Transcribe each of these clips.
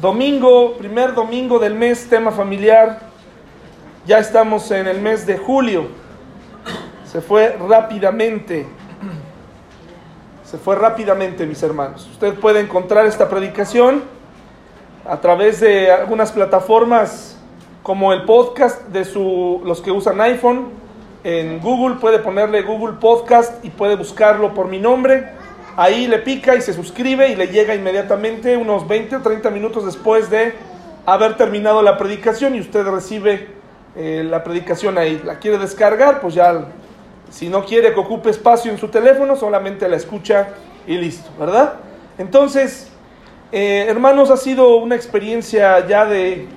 Domingo, primer domingo del mes, tema familiar. Ya estamos en el mes de julio. Se fue rápidamente. Se fue rápidamente, mis hermanos. Usted puede encontrar esta predicación a través de algunas plataformas como el podcast de su, los que usan iPhone. En Google puede ponerle Google Podcast y puede buscarlo por mi nombre Ahí le pica y se suscribe y le llega inmediatamente unos 20 o 30 minutos después de haber terminado la predicación y usted recibe eh, la predicación ahí. La quiere descargar, pues ya, si no quiere que ocupe espacio en su teléfono, solamente la escucha y listo, ¿verdad? Entonces, eh, hermanos, ha sido una experiencia ya de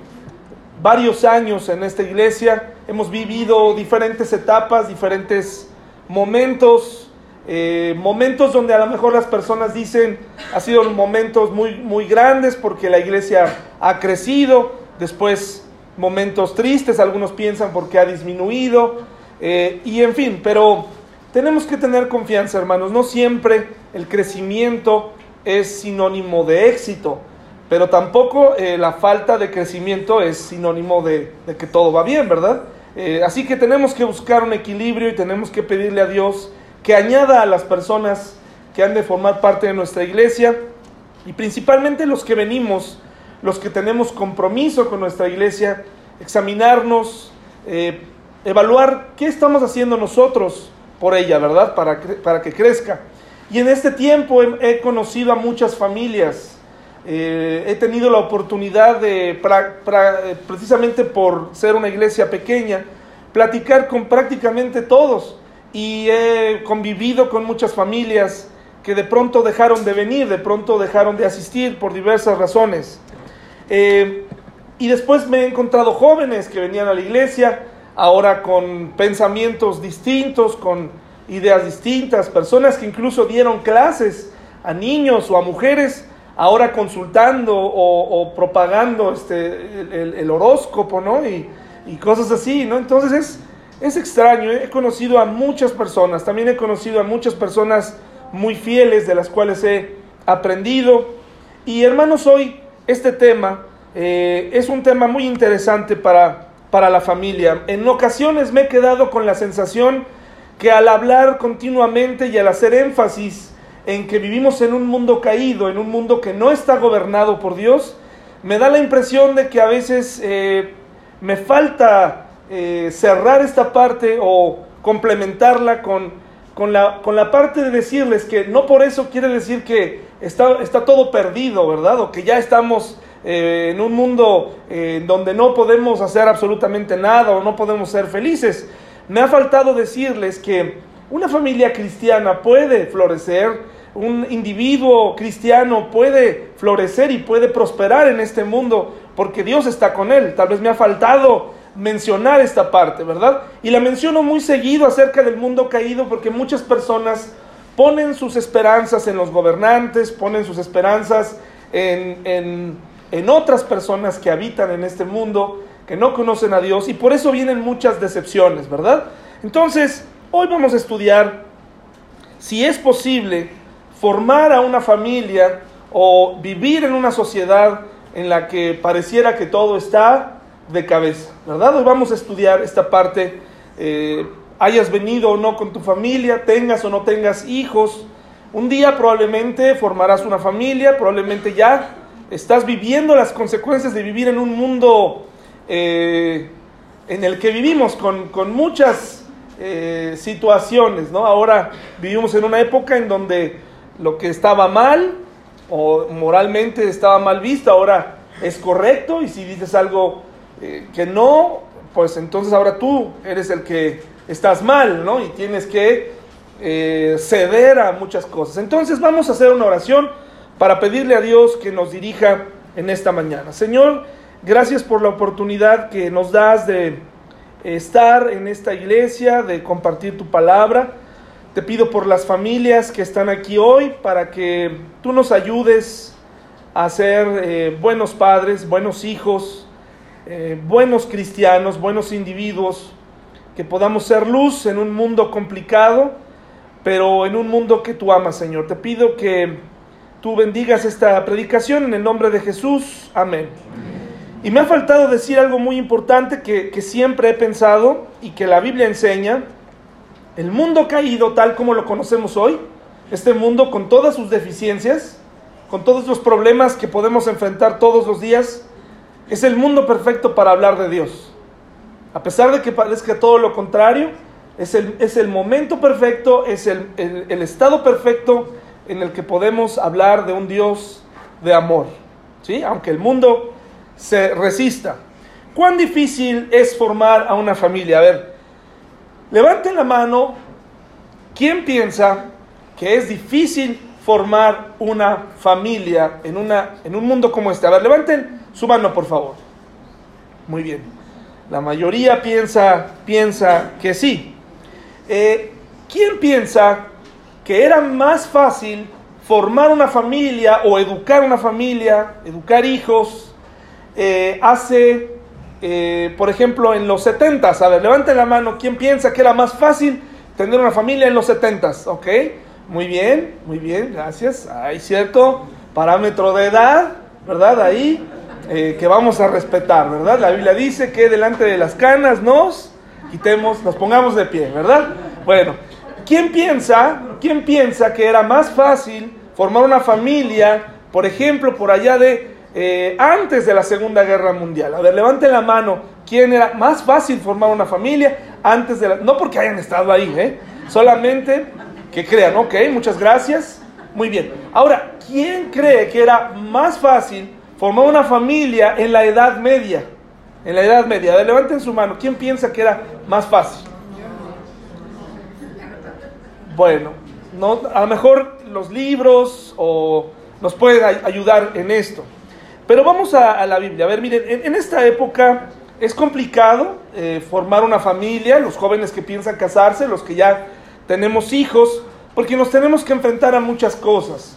varios años en esta iglesia. Hemos vivido diferentes etapas, diferentes momentos eh, momentos donde a lo mejor las personas dicen, ha sido momentos muy, muy grandes porque la iglesia ha crecido, después momentos tristes, algunos piensan porque ha disminuido, eh, y en fin, pero tenemos que tener confianza, hermanos, no siempre el crecimiento es sinónimo de éxito, pero tampoco eh, la falta de crecimiento es sinónimo de, que todo va bien, ¿verdad? así que tenemos que buscar un equilibrio y tenemos que pedirle a Dios que añada a las personas que han de formar parte de nuestra iglesia y principalmente los que venimos, los que tenemos compromiso con nuestra iglesia, examinarnos, eh, evaluar qué estamos haciendo nosotros por ella, ¿verdad? Para, para que crezca. Y en este tiempo he, conocido a muchas familias, eh, he tenido la oportunidad de, eh, precisamente por ser una iglesia pequeña, platicar con prácticamente todos y he convivido con muchas familias que de pronto dejaron de venir, de pronto dejaron de asistir por diversas razones. Eh, y después me he encontrado jóvenes que venían a la iglesia, ahora con pensamientos distintos, con ideas distintas, personas que incluso dieron clases a niños o a mujeres, ahora consultando o, propagando este, el, horóscopo, ¿no? Y, y cosas así, ¿no? Entonces es es extraño, he conocido a muchas personas, también he conocido a muchas personas muy fieles de las cuales he aprendido. Y hermanos, hoy este tema eh, es un tema muy interesante para, para la familia. En ocasiones me he quedado con la sensación que al hablar continuamente y al hacer énfasis en que vivimos en un mundo caído, en un mundo que no está gobernado por Dios, me da la impresión de que a veces eh, me falta eh, cerrar esta parte o complementarla con, con, la, con la parte de decirles que no por eso quiere decir que está, está todo perdido, ¿verdad? O que ya estamos eh, en un mundo eh, donde no podemos hacer absolutamente nada o no podemos ser felices. Me ha faltado decirles que una familia cristiana puede florecer, un individuo cristiano puede florecer y puede prosperar en este mundo porque Dios está con él. Tal vez me ha faltado mencionar esta parte, ¿verdad? Y la menciono muy seguido acerca del mundo caído porque muchas personas ponen sus esperanzas en los gobernantes, ponen sus esperanzas en, en, otras personas que habitan en este mundo, que no conocen a Dios y por eso vienen muchas decepciones, ¿verdad? Entonces, hoy vamos a estudiar si es posible formar a una familia o vivir en una sociedad en la que pareciera que todo está de cabeza, ¿verdad? Hoy vamos a estudiar esta parte, eh, hayas venido o no con tu familia, tengas o no tengas hijos, un día probablemente formarás una familia, probablemente ya estás viviendo las consecuencias de vivir en un mundo eh, en el que vivimos con, muchas eh, situaciones, ¿no? Ahora vivimos en una época en donde lo que estaba mal o moralmente estaba mal visto, ahora es correcto y si dices algo eh, que no, pues entonces ahora tú eres el que estás mal, ¿no? Y tienes que eh, ceder a muchas cosas. Entonces vamos a hacer una oración para pedirle a Dios que nos dirija en esta mañana. Señor, gracias por la oportunidad que nos das de estar en esta iglesia, de compartir tu palabra. Te pido por las familias que están aquí hoy para que tú nos ayudes a ser eh, buenos padres, buenos hijos, eh, buenos cristianos, buenos individuos, que podamos ser luz en un mundo complicado, pero en un mundo que tú amas, Señor. Te pido que tú bendigas esta predicación en el nombre de Jesús. Amén. Y me ha faltado decir algo muy importante que, que siempre he pensado y que la Biblia enseña. El mundo caído tal como lo conocemos hoy, este mundo con todas sus deficiencias, con todos los problemas que podemos enfrentar todos los días, es el mundo perfecto para hablar de Dios. A pesar de que parezca todo lo contrario, es el, es el momento perfecto, es el, el, estado perfecto en el que podemos hablar de un Dios de amor. ¿sí? Aunque el mundo se resista. ¿Cuán difícil es formar a una familia? A ver, levanten la mano. ¿Quién piensa que es difícil formar una familia en, una, en un mundo como este? A ver, levanten su mano, por favor. Muy bien. La mayoría piensa, piensa que sí. Eh, ¿Quién piensa que era más fácil formar una familia o educar una familia, educar hijos, eh, hace, eh, por ejemplo, en los 70 A ver, levanten la mano. ¿Quién piensa que era más fácil tener una familia en los 70 ¿Ok? Muy bien, muy bien, gracias. Hay cierto parámetro de edad, ¿verdad? Ahí, eh, que vamos a respetar, ¿verdad? La Biblia dice que delante de las canas nos quitemos, nos pongamos de pie, ¿verdad? Bueno, ¿quién piensa, quién piensa que era más fácil formar una familia, por ejemplo, por allá de eh, antes de la Segunda Guerra Mundial? A ver, levanten la mano. ¿Quién era más fácil formar una familia antes de la... No porque hayan estado ahí, ¿eh? Solamente que crean, ok, muchas gracias. Muy bien. Ahora, ¿quién cree que era más fácil formar una familia en la Edad Media? En la Edad Media. Levanten su mano. ¿Quién piensa que era más fácil? Bueno, no, a lo mejor los libros o nos pueden ayudar en esto. Pero vamos a, la Biblia. A ver, miren, en, esta época es complicado eh, formar una familia, los jóvenes que piensan casarse, los que ya tenemos hijos, porque nos tenemos que enfrentar a muchas cosas.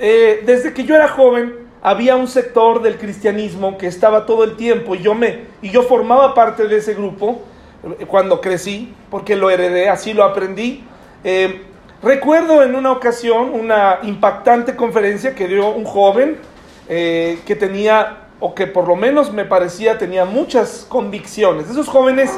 Eh, desde que yo era joven, había un sector del cristianismo que estaba todo el tiempo y yo me y yo formaba parte de ese grupo eh, cuando crecí, porque lo heredé, así lo aprendí. Eh, recuerdo en una ocasión una impactante conferencia que dio un joven que tenía, o que por lo menos me parecía tenía muchas convicciones. Esos jóvenes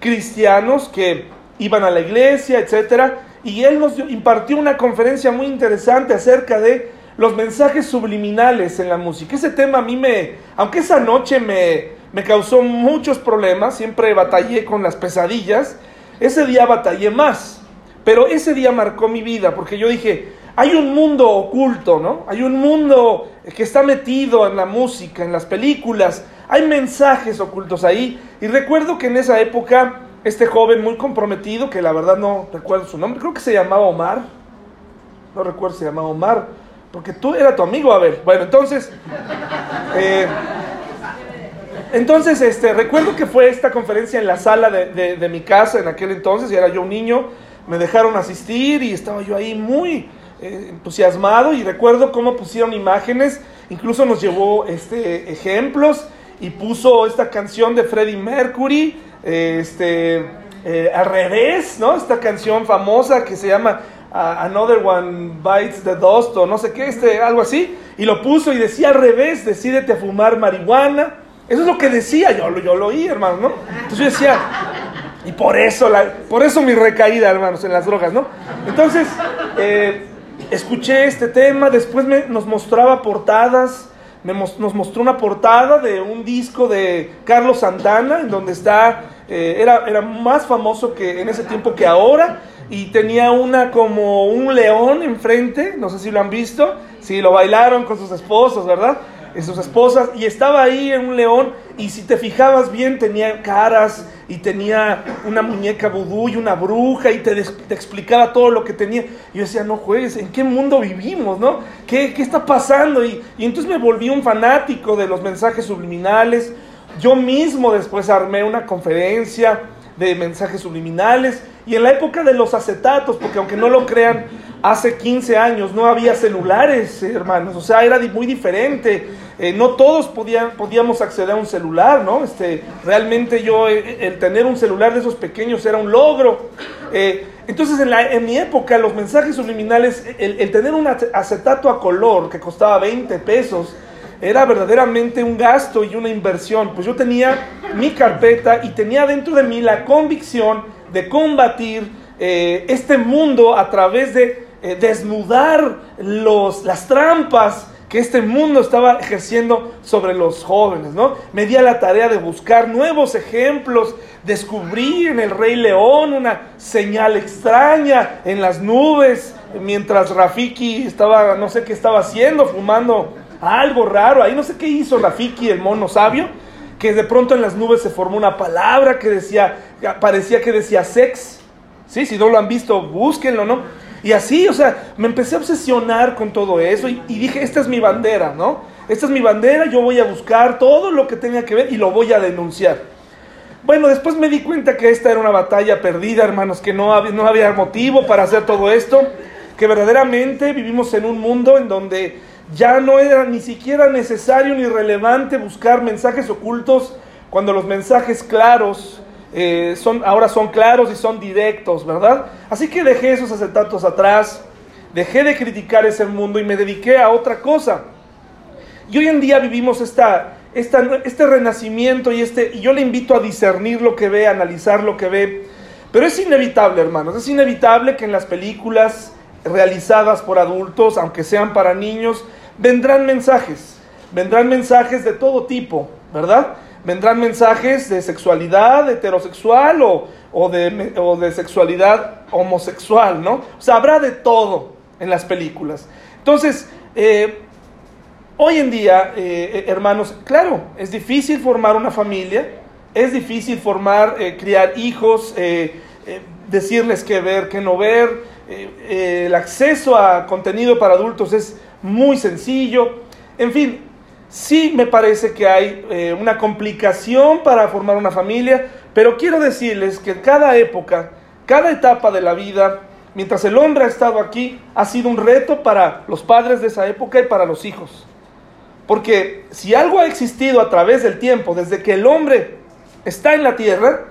cristianos que iban a la iglesia, etcétera, y él nos impartió una conferencia muy interesante acerca de los mensajes subliminales en la música. Ese tema a mí me, aunque esa noche me, me causó muchos problemas, siempre batallé con las pesadillas, ese día batallé más, pero ese día marcó mi vida, porque yo dije, hay un mundo oculto, ¿no? Hay un mundo que está metido en la música, en las películas, hay mensajes ocultos ahí, y recuerdo que en esa época este joven muy comprometido, que la verdad no recuerdo su nombre, creo que se llamaba Omar, no recuerdo si se llamaba Omar, porque tú era tu amigo, a ver, bueno, entonces, eh, entonces, este, recuerdo que fue esta conferencia en la sala de, mi casa en aquel entonces, y era yo un niño, me dejaron asistir y estaba yo ahí muy eh, entusiasmado y recuerdo cómo pusieron imágenes, incluso nos llevó este, ejemplos y puso esta canción de Freddie Mercury, este, eh, al revés, ¿no? Esta canción famosa que se llama uh, Another One Bites the Dust o no sé qué, este, algo así, y lo puso y decía al revés, decídete a fumar marihuana. Eso es lo que decía, yo, yo lo oí, hermano, ¿no? Entonces yo decía, y por eso, la, por eso mi recaída, hermanos, en las drogas, ¿no? Entonces, eh, escuché este tema, después me, nos mostraba portadas nos mostró una portada de un disco de Carlos Santana, en donde está, eh, era, era más famoso que en ese tiempo que ahora, y tenía una como un león enfrente, no sé si lo han visto, si lo bailaron con sus esposos, ¿verdad? sus esposas, y estaba ahí en un león, y si te fijabas bien, tenía caras, y tenía una muñeca vudú y una bruja, y te, te, explicaba todo lo que tenía. Y yo decía, no juegues, ¿en qué mundo vivimos, no? ¿Qué, qué está pasando? Y, y entonces me volví un fanático de los mensajes subliminales. Yo mismo después armé una conferencia de mensajes subliminales, y en la época de los acetatos, porque aunque no lo crean, hace 15 años no había celulares, hermanos, o sea, era muy diferente. eh, no todos podían, podíamos acceder a un celular, ¿no? Este, realmente yo, eh, el tener un celular de esos pequeños era un logro. Eh, entonces, en, la, en, mi época, los mensajes subliminales, el, el, tener un acetato a color que costaba 20 pesos, era verdaderamente un gasto y una inversión. Pues yo tenía mi carpeta y tenía dentro de mí la convicción de combatir eh, este mundo a través de eh, desnudar los, las trampas que este mundo estaba ejerciendo sobre los jóvenes, ¿no? Me di a la tarea de buscar nuevos ejemplos, descubrí en el Rey León una señal extraña en las nubes, mientras Rafiki estaba, no sé qué estaba haciendo, fumando algo raro, ahí no sé qué hizo Rafiki, el mono sabio, que de pronto en las nubes se formó una palabra que decía, parecía que decía sex, sí, si no lo han visto, búsquenlo, ¿no? Y así, o sea, me empecé a obsesionar con todo eso y, dije, esta es mi bandera, ¿no? Esta es mi bandera, yo voy a buscar todo lo que tenga que ver y lo voy a denunciar. Bueno, después me di cuenta que esta era una batalla perdida, hermanos, que no había, no había motivo para hacer todo esto, que verdaderamente vivimos en un mundo en donde ya no era ni siquiera necesario ni relevante buscar mensajes ocultos cuando los mensajes claros eh, son, ahora son claros y son directos, ¿verdad? Así que dejé esos acetatos atrás, dejé de criticar ese mundo y me dediqué a otra cosa. Y hoy en día vivimos esta, este renacimiento y, este, y yo le invito a discernir lo que ve, a analizar lo que ve. Pero es inevitable, hermanos, es inevitable que en las películas realizadas por adultos, aunque sean para niños, vendrán mensajes, vendrán mensajes de todo tipo, ¿verdad? vendrán mensajes de sexualidad heterosexual o, de, o, de, sexualidad homosexual, ¿no? O sea, habrá de todo en las películas. Entonces, eh, hoy en día, eh, hermanos, claro, es difícil formar una familia, es difícil formar, eh, criar hijos, decirles qué ver, qué no ver. el acceso a contenido para adultos es muy sencillo. En fin, Sí me parece que hay eh, una complicación para formar una familia, pero quiero decirles que cada época, cada etapa de la vida, mientras el hombre ha estado aquí, ha sido un reto para los padres de esa época y para los hijos. Porque si algo ha existido a través del tiempo, desde que el hombre está en la tierra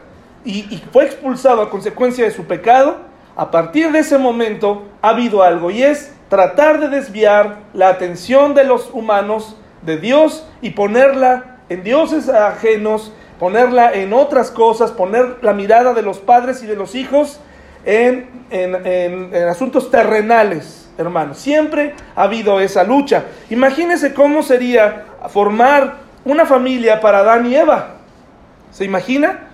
y, y fue expulsado a consecuencia de su pecado, a partir de ese momento ha habido algo y es tratar de desviar la atención de los humanos de Dios y ponerla en dioses ajenos, ponerla en otras cosas, poner la mirada de los padres y de los hijos en, en, asuntos terrenales, hermanos. Siempre ha habido esa lucha. Imagínense cómo sería formar una familia para Adán y Eva. ¿Se imagina?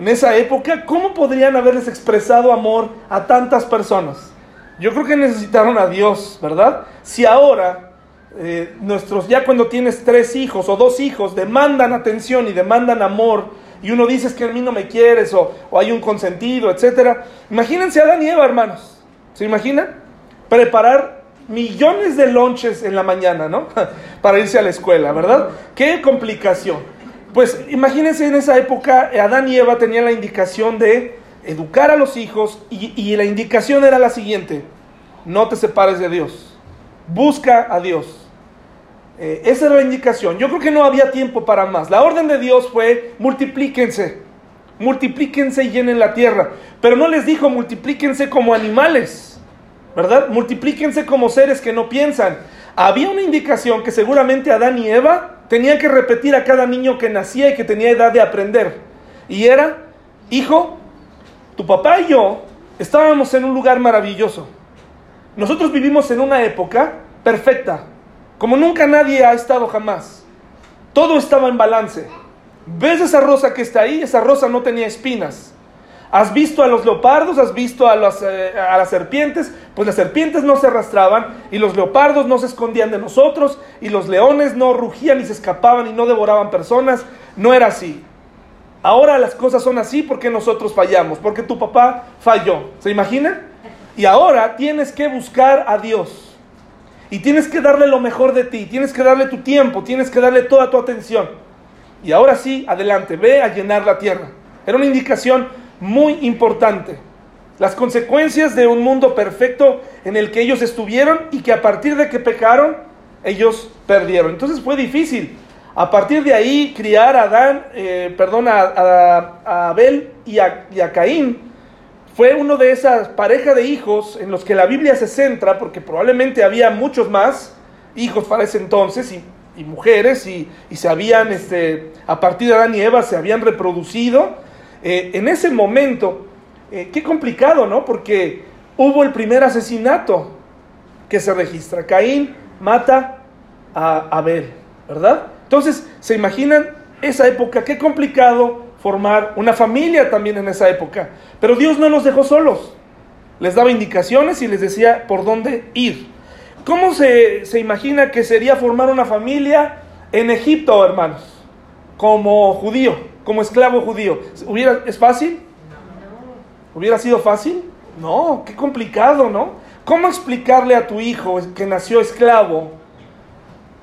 En esa época, ¿cómo podrían haberles expresado amor a tantas personas? Yo creo que necesitaron a Dios, ¿verdad? Si ahora eh, nuestros, ya cuando tienes tres hijos o dos hijos, demandan atención y demandan amor, y uno dice que a mí no me quieres, o, hay un consentido, etcétera. Imagínense a Adán y Eva, hermanos. ¿Se imaginan? Preparar millones de lonches en la mañana, ¿no? Para irse a la escuela, ¿verdad? Qué complicación. Pues imagínense en esa época, Adán y Eva tenían la indicación de educar a los hijos y, y la indicación era la siguiente, no te separes de Dios, busca a Dios. Eh, esa era la indicación. Yo creo que no había tiempo para más. La orden de Dios fue multiplíquense, multiplíquense y llenen la tierra. Pero no les dijo multiplíquense como animales, ¿verdad? Multiplíquense como seres que no piensan. Había una indicación que seguramente Adán y Eva tenían que repetir a cada niño que nacía y que tenía edad de aprender. Y era, hijo, tu papá y yo estábamos en un lugar maravilloso. Nosotros vivimos en una época perfecta, como nunca nadie ha estado jamás. Todo estaba en balance. ¿Ves esa rosa que está ahí? Esa rosa no tenía espinas. ¿Has visto a los leopardos? ¿Has visto a, eh, a las serpientes? Pues las serpientes no se arrastraban y los leopardos no se escondían de nosotros y los leones no rugían y se escapaban y no devoraban personas. No era así. Ahora las cosas son así porque nosotros fallamos, porque tu papá falló. ¿Se imagina? Y ahora tienes que buscar a Dios. Y tienes que darle lo mejor de ti, tienes que darle tu tiempo, tienes que darle toda tu atención. Y ahora sí, adelante, ve a llenar la tierra. Era una indicación muy importante. Las consecuencias de un mundo perfecto en el que ellos estuvieron y que a partir de que pecaron, ellos perdieron. Entonces fue difícil. A partir de ahí, criar a Adán, eh, perdón, a, Abel y a, Caín, fue uno de esas parejas de hijos en los que la Biblia se centra, porque probablemente había muchos más hijos para ese entonces y, mujeres, y, se habían, este, a partir de Adán y Eva, se habían reproducido. Eh, en ese momento, eh, qué complicado, ¿no? Porque hubo el primer asesinato que se registra. Caín mata a Abel, ¿verdad? Entonces, ¿se imaginan esa época? Qué complicado formar una familia también en esa época. Pero Dios no los dejó solos. Les daba indicaciones y les decía por dónde ir. ¿Cómo se, imagina que sería formar una familia en Egipto, hermanos? Como judío, como esclavo judío. ¿Hubiera, ¿Es fácil? ¿Hubiera sido fácil? No, qué complicado, ¿no? ¿Cómo explicarle a tu hijo que nació esclavo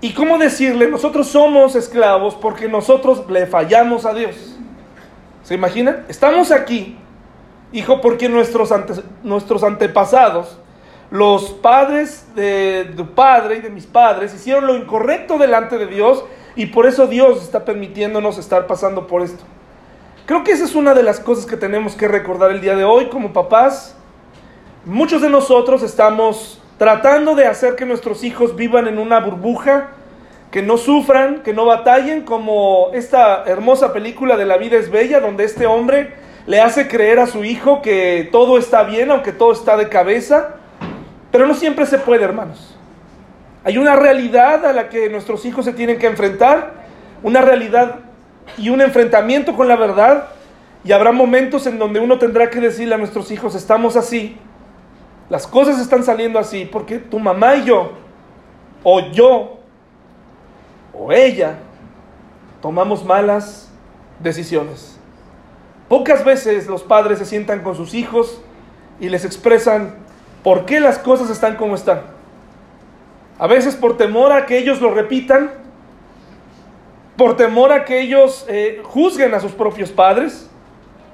¿Y cómo decirle, nosotros somos esclavos porque nosotros le fallamos a Dios? ¿Se imaginan? Estamos aquí, hijo, porque nuestros, nuestros antepasados, los padres de tu padre y de mis padres, hicieron lo incorrecto delante de Dios y por eso Dios está permitiéndonos estar pasando por esto. Creo que esa es una de las cosas que tenemos que recordar el día de hoy como papás. Muchos de nosotros estamos tratando de hacer que nuestros hijos vivan en una burbuja, que no sufran, que no batallen, como esta hermosa película de La vida es bella, donde este hombre le hace creer a su hijo que todo está bien, aunque todo está de cabeza, pero no siempre se puede, hermanos. Hay una realidad a la que nuestros hijos se tienen que enfrentar, una realidad y un enfrentamiento con la verdad, y habrá momentos en donde uno tendrá que decirle a nuestros hijos, estamos así, las cosas están saliendo así porque tu mamá y yo, o yo, o ella, tomamos malas decisiones. Pocas veces los padres se sientan con sus hijos y les expresan por qué las cosas están como están. A veces por temor a que ellos lo repitan, por temor a que ellos eh, juzguen a sus propios padres,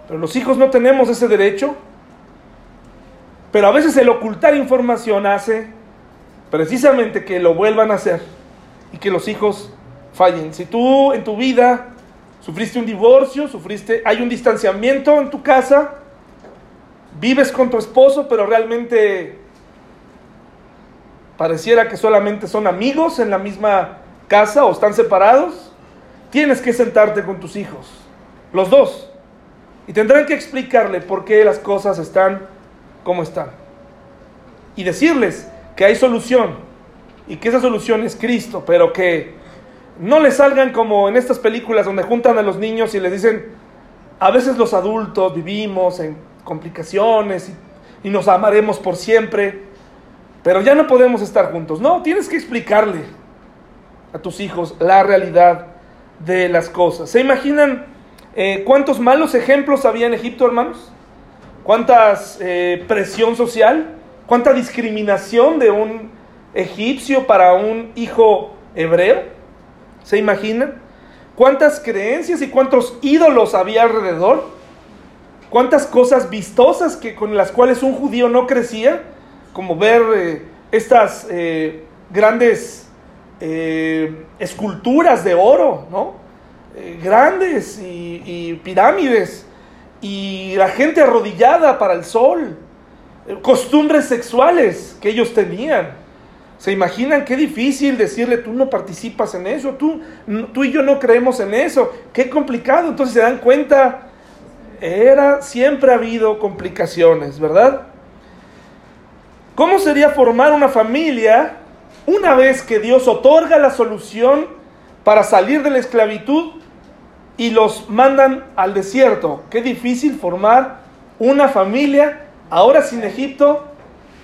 pero los hijos no tenemos ese derecho. Pero a veces el ocultar información hace precisamente que lo vuelvan a hacer y que los hijos fallen. Si tú en tu vida sufriste un divorcio, sufriste, hay un distanciamiento en tu casa, vives con tu esposo, pero realmente pareciera que solamente son amigos en la misma casa o están separados, tienes que sentarte con tus hijos, los dos, y tendrán que explicarle por qué las cosas están cómo están. Y decirles que hay solución y que esa solución es Cristo, pero que no les salgan como en estas películas donde juntan a los niños y les dicen, a veces los adultos vivimos en complicaciones y, y nos amaremos por siempre, pero ya no podemos estar juntos. No, tienes que explicarle a tus hijos la realidad de las cosas. ¿Se imaginan eh, cuántos malos ejemplos había en Egipto, hermanos? cuánta eh, presión social, cuánta discriminación de un egipcio para un hijo hebreo. ¿Se imaginan? ¿Cuántas creencias y cuántos ídolos había alrededor? ¿Cuántas cosas vistosas que, con las cuales un judío no crecía? Como ver eh, estas eh, grandes esculturas de oro, ¿no? grandes y pirámides y la gente arrodillada para el sol, costumbres sexuales que ellos tenían. ¿Se imaginan qué difícil decirle, tú no participas en eso, tú, tú y yo no creemos en eso? Qué complicado. Entonces se dan cuenta, era, siempre ha habido complicaciones, ¿verdad? ¿Cómo sería formar una familia una vez que Dios otorga la solución para salir de la esclavitud y los mandan al desierto. Qué difícil formar una familia, ahora sin Egipto,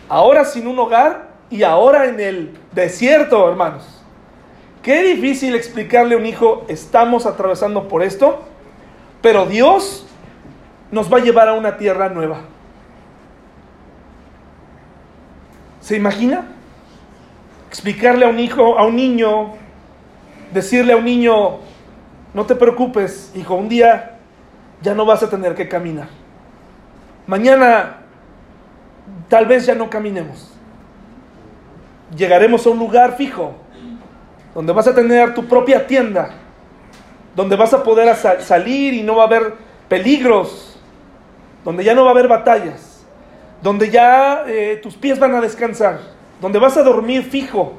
ahora sin un hogar y ahora en el desierto, hermanos. Qué difícil explicarle a un hijo, estamos atravesando por esto, pero Dios nos va a llevar a una tierra nueva. ¿Se imagina? Explicarle a un hijo, a un niño, decirle a un niño, no te preocupes, hijo, un día ya no vas a tener que caminar. Mañana tal vez ya no caminemos. Llegaremos a un lugar fijo donde vas a tener tu propia tienda, donde vas a poder salir y no va a haber peligros, donde ya no va a haber batallas, donde ya eh, tus pies van a descansar, donde vas a dormir fijo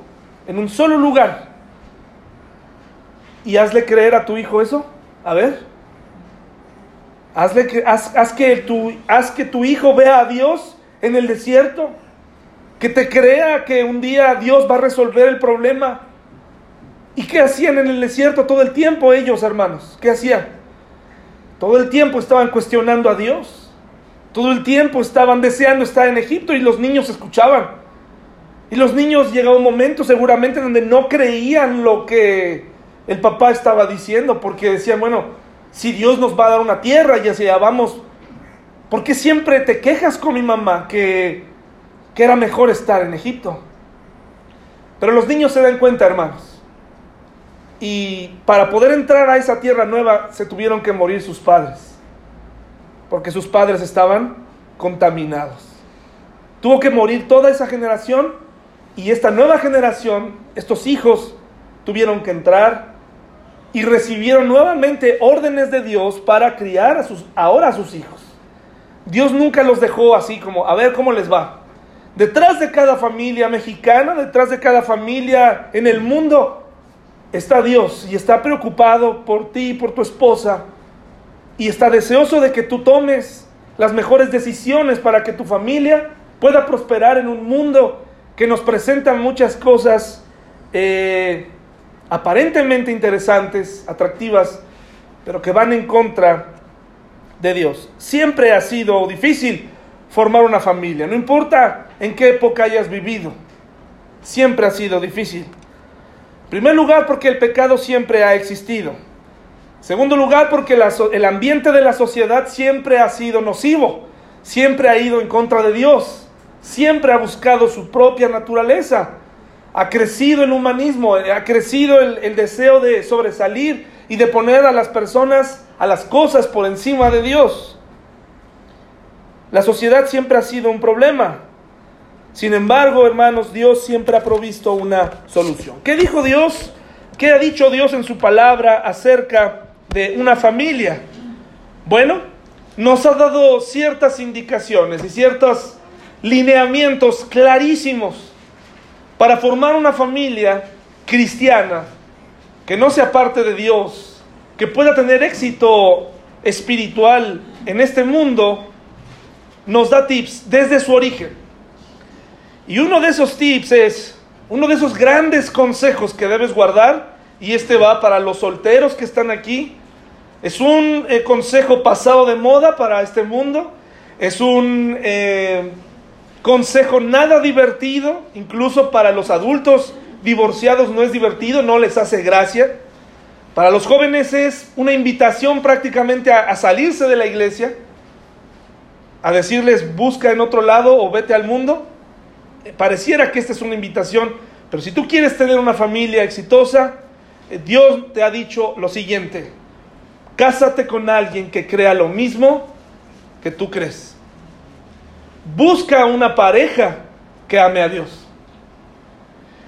en un solo lugar. Y hazle creer a tu hijo eso. A ver. Hazle que, haz, que tu, haz que tu hijo vea a Dios en el desierto. Que te crea que un día Dios va a resolver el problema. ¿Y qué hacían en el desierto todo el tiempo ellos, hermanos? ¿Qué hacían? Todo el tiempo estaban cuestionando a Dios. Todo el tiempo estaban deseando estar en Egipto y los niños escuchaban. Y los niños llegaba un momento seguramente donde no creían lo que el papá estaba diciendo, porque decían, bueno, si Dios nos va a dar una tierra y así vamos, ¿por qué siempre te quejas con mi mamá que, que era mejor estar en Egipto? Pero los niños se dan cuenta, hermanos. Y para poder entrar a esa tierra nueva se tuvieron que morir sus padres, porque sus padres estaban contaminados. Tuvo que morir toda esa generación y esta nueva generación, estos hijos, tuvieron que entrar y recibieron nuevamente órdenes de Dios para criar ahora a sus hijos. Dios nunca los dejó así como, a ver cómo les va. Detrás de cada familia mexicana, detrás de cada familia en el mundo, está Dios y está preocupado por ti por tu esposa y está deseoso de que tú tomes las mejores decisiones para que tu familia pueda prosperar en un mundo que nos presenta muchas cosas eh, aparentemente interesantes, atractivas, pero que van en contra de Dios. Siempre ha sido difícil formar una familia, no importa en qué época hayas vivido, siempre ha sido difícil. En primer lugar, porque el pecado siempre ha existido. Segundo lugar, porque el ambiente de la sociedad siempre ha sido nocivo, siempre ha ido en contra de Dios, siempre ha buscado su propia naturaleza ha crecido el humanismo, ha crecido el, deseo de sobresalir y de poner a las personas, a las cosas por encima de Dios. La sociedad siempre ha sido un problema. Sin embargo, hermanos, Dios siempre ha provisto una solución. ¿Qué dijo Dios? ¿Qué ha dicho Dios en su palabra acerca de una familia? Bueno, nos ha dado ciertas indicaciones y ciertos lineamientos clarísimos para formar una familia cristiana que no sea parte de Dios, que pueda tener éxito espiritual en este mundo, nos da tips desde su origen. Y uno de esos tips es, uno de esos grandes consejos que debes guardar, y este va para los solteros que están aquí, es un eh, consejo pasado de moda para este mundo, es un eh, Consejo nada divertido, incluso para los adultos divorciados no es divertido, no les hace gracia. Para los jóvenes es una invitación prácticamente a, salirse de la iglesia, a decirles busca en otro lado o vete al mundo. Eh, pareciera que esta es una invitación, pero si tú quieres tener una familia exitosa, Dios te ha dicho lo siguiente, cásate con alguien que crea lo mismo que tú crees. Busca una pareja que ame a Dios.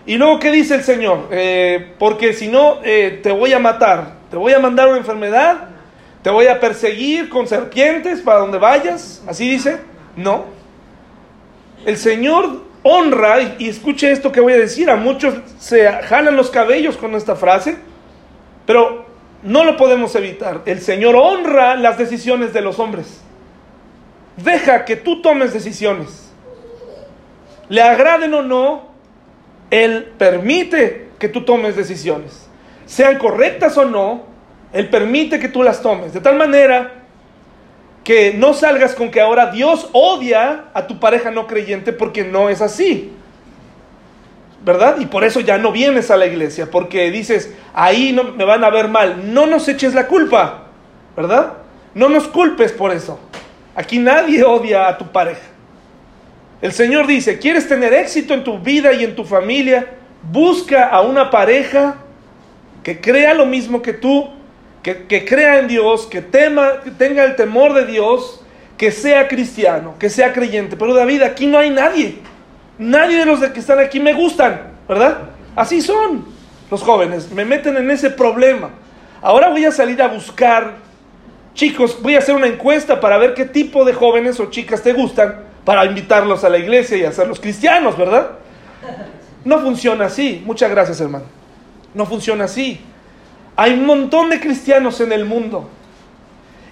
Y luego, ¿qué dice el Señor? Eh, porque si no, eh, te voy a matar, te voy a mandar una enfermedad, te voy a perseguir con serpientes para donde vayas. Así dice. No. El Señor honra, y, escuche esto que voy a decir, a muchos se jalan los cabellos con esta frase, pero no lo podemos evitar. El Señor honra las decisiones de los hombres. Deja que tú tomes decisiones. Le agraden o no, Él permite que tú tomes decisiones. Sean correctas o no, Él permite que tú las tomes. De tal manera que no salgas con que ahora Dios odia a tu pareja no creyente porque no es así. ¿Verdad? Y por eso ya no vienes a la iglesia, porque dices, ahí no, me van a ver mal. No nos eches la culpa, ¿verdad? No nos culpes por eso. Aquí nadie odia a tu pareja. El Señor dice, ¿quieres tener éxito en tu vida y en tu familia? Busca a una pareja que crea lo mismo que tú, que, crea en Dios, que, tema, que tenga el temor de Dios, que sea cristiano, que sea creyente. Pero David, aquí no hay nadie. Nadie de los que están aquí me gustan, ¿verdad? Así son. los jóvenes, me meten en ese problema. Ahora voy a salir a buscar, chicos, voy a hacer una encuesta para ver qué tipo de jóvenes o chicas te gustan para invitarlos a la iglesia y hacerlos cristianos, ¿verdad? No funciona así. Muchas gracias, hermano. No funciona así. Hay un montón de cristianos en el mundo.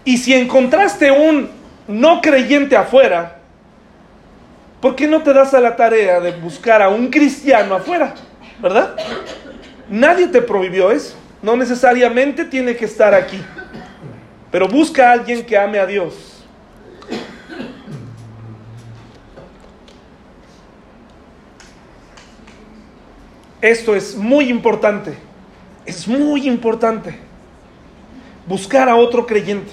Y si encontraste un no creyente afuera, ¿por qué no te das a la tarea de buscar a un cristiano afuera? ¿Verdad? Nadie te prohibió eso. No necesariamente tiene que estar aquí. Pero busca a alguien que ame a Dios. Esto es muy importante. Es muy importante. Buscar a otro creyente.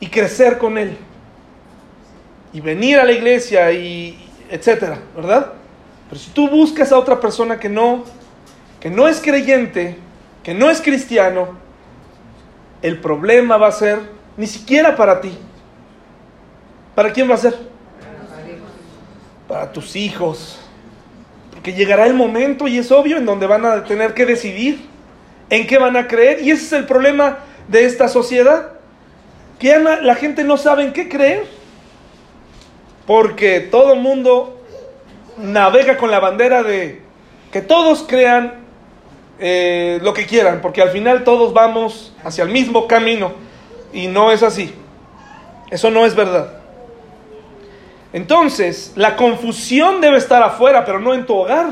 Y crecer con él. Y venir a la iglesia y etcétera, ¿verdad? Pero si tú buscas a otra persona que no que no es creyente, que no es cristiano, el problema va a ser ni siquiera para ti. ¿Para quién va a ser? Para tus hijos. Porque llegará el momento, y es obvio, en donde van a tener que decidir en qué van a creer. Y ese es el problema de esta sociedad. Que la gente no sabe en qué creer. Porque todo el mundo navega con la bandera de que todos crean eh, lo que quieran, porque al final todos vamos hacia el mismo camino y no es así. Eso no es verdad. Entonces, la confusión debe estar afuera, pero no en tu hogar.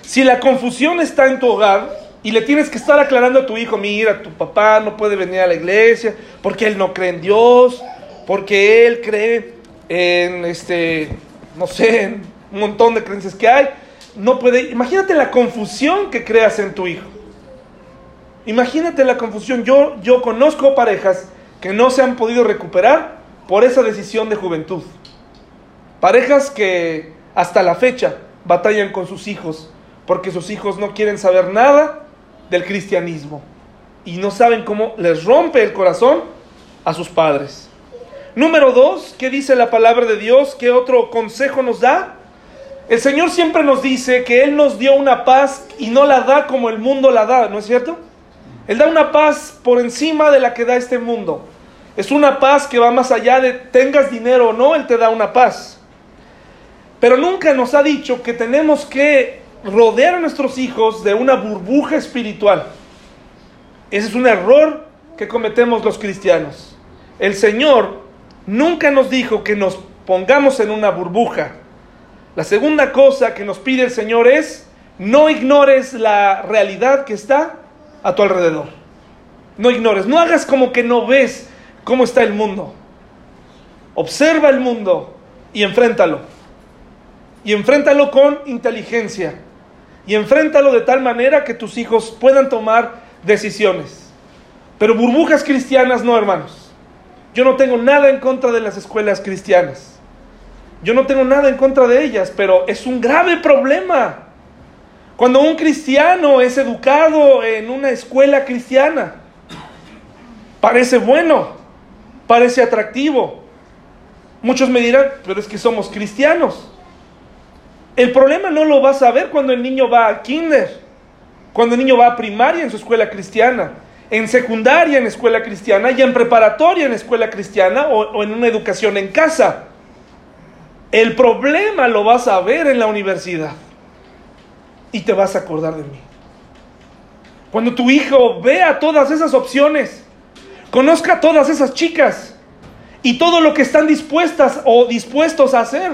Si la confusión está en tu hogar y le tienes que estar aclarando a tu hijo, mira, tu papá no puede venir a la iglesia porque él no cree en Dios, porque él cree en este, no sé, en un montón de creencias que hay no puede. Imagínate la confusión que creas en tu hijo. Imagínate la confusión. Yo, yo conozco parejas que no se han podido recuperar por esa decisión de juventud. Parejas que hasta la fecha batallan con sus hijos porque sus hijos no quieren saber nada del cristianismo y no saben cómo les rompe el corazón a sus padres. Número dos, ¿qué dice la palabra de Dios? ¿Qué otro consejo nos da? El Señor siempre nos dice que Él nos dio una paz y no la da como el mundo la da, ¿no es cierto? Él da una paz por encima de la que da este mundo. Es una paz que va más allá de tengas dinero o no, Él te da una paz. Pero nunca nos ha dicho que tenemos que rodear a nuestros hijos de una burbuja espiritual. Ese es un error que cometemos los cristianos. El Señor nunca nos dijo que nos pongamos en una burbuja. La segunda cosa que nos pide el Señor es, no ignores la realidad que está a tu alrededor. No ignores, no hagas como que no ves cómo está el mundo. Observa el mundo y enfréntalo. Y enfréntalo con inteligencia. Y enfréntalo de tal manera que tus hijos puedan tomar decisiones. Pero burbujas cristianas no, hermanos. Yo no tengo nada en contra de las escuelas cristianas. Yo no tengo nada en contra de ellas, pero es un grave problema. Cuando un cristiano es educado en una escuela cristiana, parece bueno, parece atractivo. Muchos me dirán, pero es que somos cristianos. El problema no lo vas a ver cuando el niño va a kinder, cuando el niño va a primaria en su escuela cristiana, en secundaria en escuela cristiana y en preparatoria en escuela cristiana o, en una educación en casa. El problema lo vas a ver en la universidad y te vas a acordar de mí. Cuando tu hijo vea todas esas opciones, conozca a todas esas chicas y todo lo que están dispuestas o dispuestos a hacer,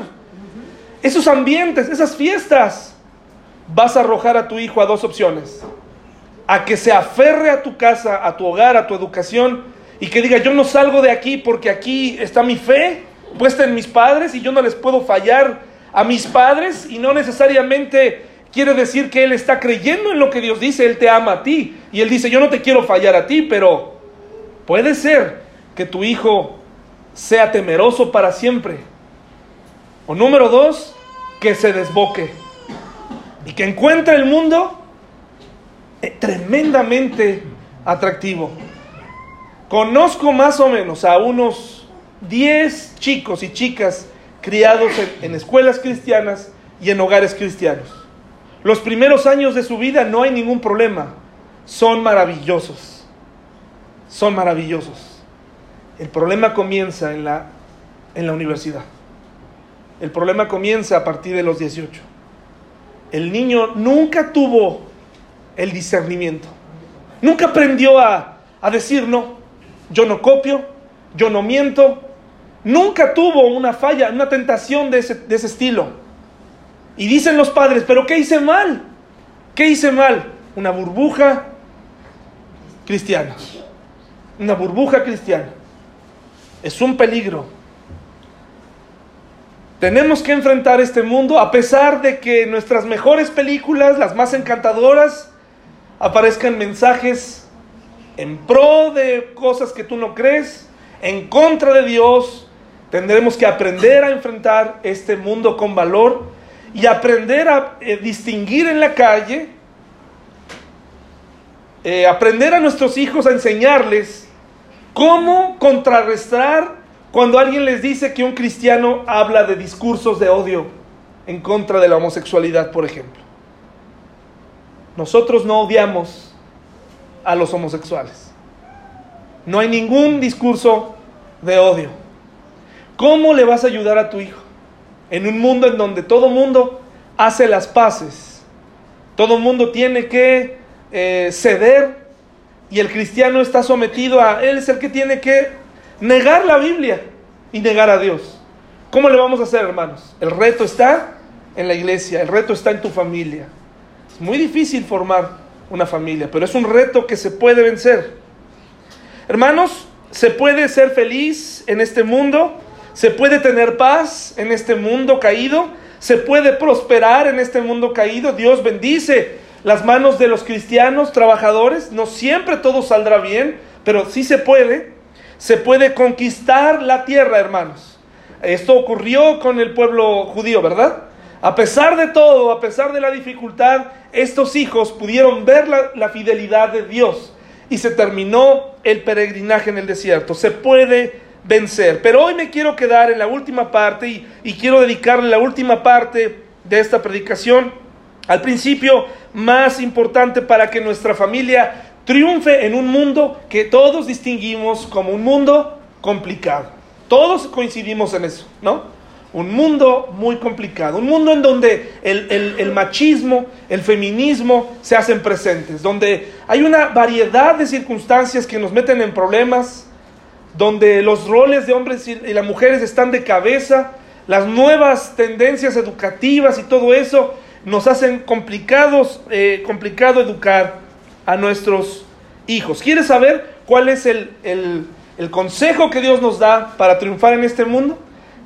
esos ambientes, esas fiestas, vas a arrojar a tu hijo a dos opciones. A que se aferre a tu casa, a tu hogar, a tu educación y que diga, yo no salgo de aquí porque aquí está mi fe puesta en mis padres y yo no les puedo fallar a mis padres y no necesariamente quiere decir que Él está creyendo en lo que Dios dice, Él te ama a ti y Él dice, yo no te quiero fallar a ti, pero puede ser que tu hijo sea temeroso para siempre. O número dos, que se desboque y que encuentre el mundo tremendamente atractivo. Conozco más o menos a unos 10 chicos y chicas criados en, escuelas cristianas y en hogares cristianos. Los primeros años de su vida no hay ningún problema. Son maravillosos. Son maravillosos. El problema comienza en la, en la universidad. El problema comienza a partir de los 18. El niño nunca tuvo el discernimiento. Nunca aprendió a, a decir no. Yo no copio, yo no miento. Nunca tuvo una falla, una tentación de ese, de ese estilo. Y dicen los padres, pero ¿qué hice mal? ¿Qué hice mal? Una burbuja cristiana. Una burbuja cristiana. Es un peligro. Tenemos que enfrentar este mundo a pesar de que nuestras mejores películas, las más encantadoras, aparezcan mensajes en pro de cosas que tú no crees, en contra de Dios. Tendremos que aprender a enfrentar este mundo con valor y aprender a eh, distinguir en la calle, eh, aprender a nuestros hijos a enseñarles cómo contrarrestar cuando alguien les dice que un cristiano habla de discursos de odio en contra de la homosexualidad, por ejemplo. Nosotros no odiamos a los homosexuales. No hay ningún discurso de odio. ¿Cómo le vas a ayudar a tu hijo? En un mundo en donde todo mundo hace las paces. Todo mundo tiene que eh, ceder y el cristiano está sometido a, él es el que tiene que negar la Biblia y negar a Dios. ¿Cómo le vamos a hacer, hermanos? El reto está en la iglesia, el reto está en tu familia. Es muy difícil formar una familia, pero es un reto que se puede vencer. Hermanos, se puede ser feliz en este mundo, se puede tener paz en este mundo caído, se puede prosperar en este mundo caído. Dios bendice las manos de los cristianos trabajadores. No siempre todo saldrá bien, pero sí se puede se puede conquistar la tierra, hermanos. Esto ocurrió con el pueblo judío, ¿verdad? A pesar de todo, a pesar de la dificultad, estos hijos pudieron ver la, fidelidad de Dios y se terminó el peregrinaje en el desierto. Se puede vencer. Pero hoy me quiero quedar en la última parte y, y quiero dedicarle la última parte de esta predicación al principio más importante para que nuestra familia triunfe en un mundo que todos distinguimos como un mundo complicado. Todos coincidimos en eso, ¿no? Un mundo muy complicado, un mundo en donde el, machismo, el feminismo se hacen presentes, donde hay una variedad de circunstancias que nos meten en problemas, donde los roles de hombres y, las mujeres están de cabeza, las nuevas tendencias educativas y todo eso nos hacen complicados, eh, complicado educar a nuestros hijos. ¿Quieres saber cuál es el, consejo que Dios nos da para triunfar en este mundo?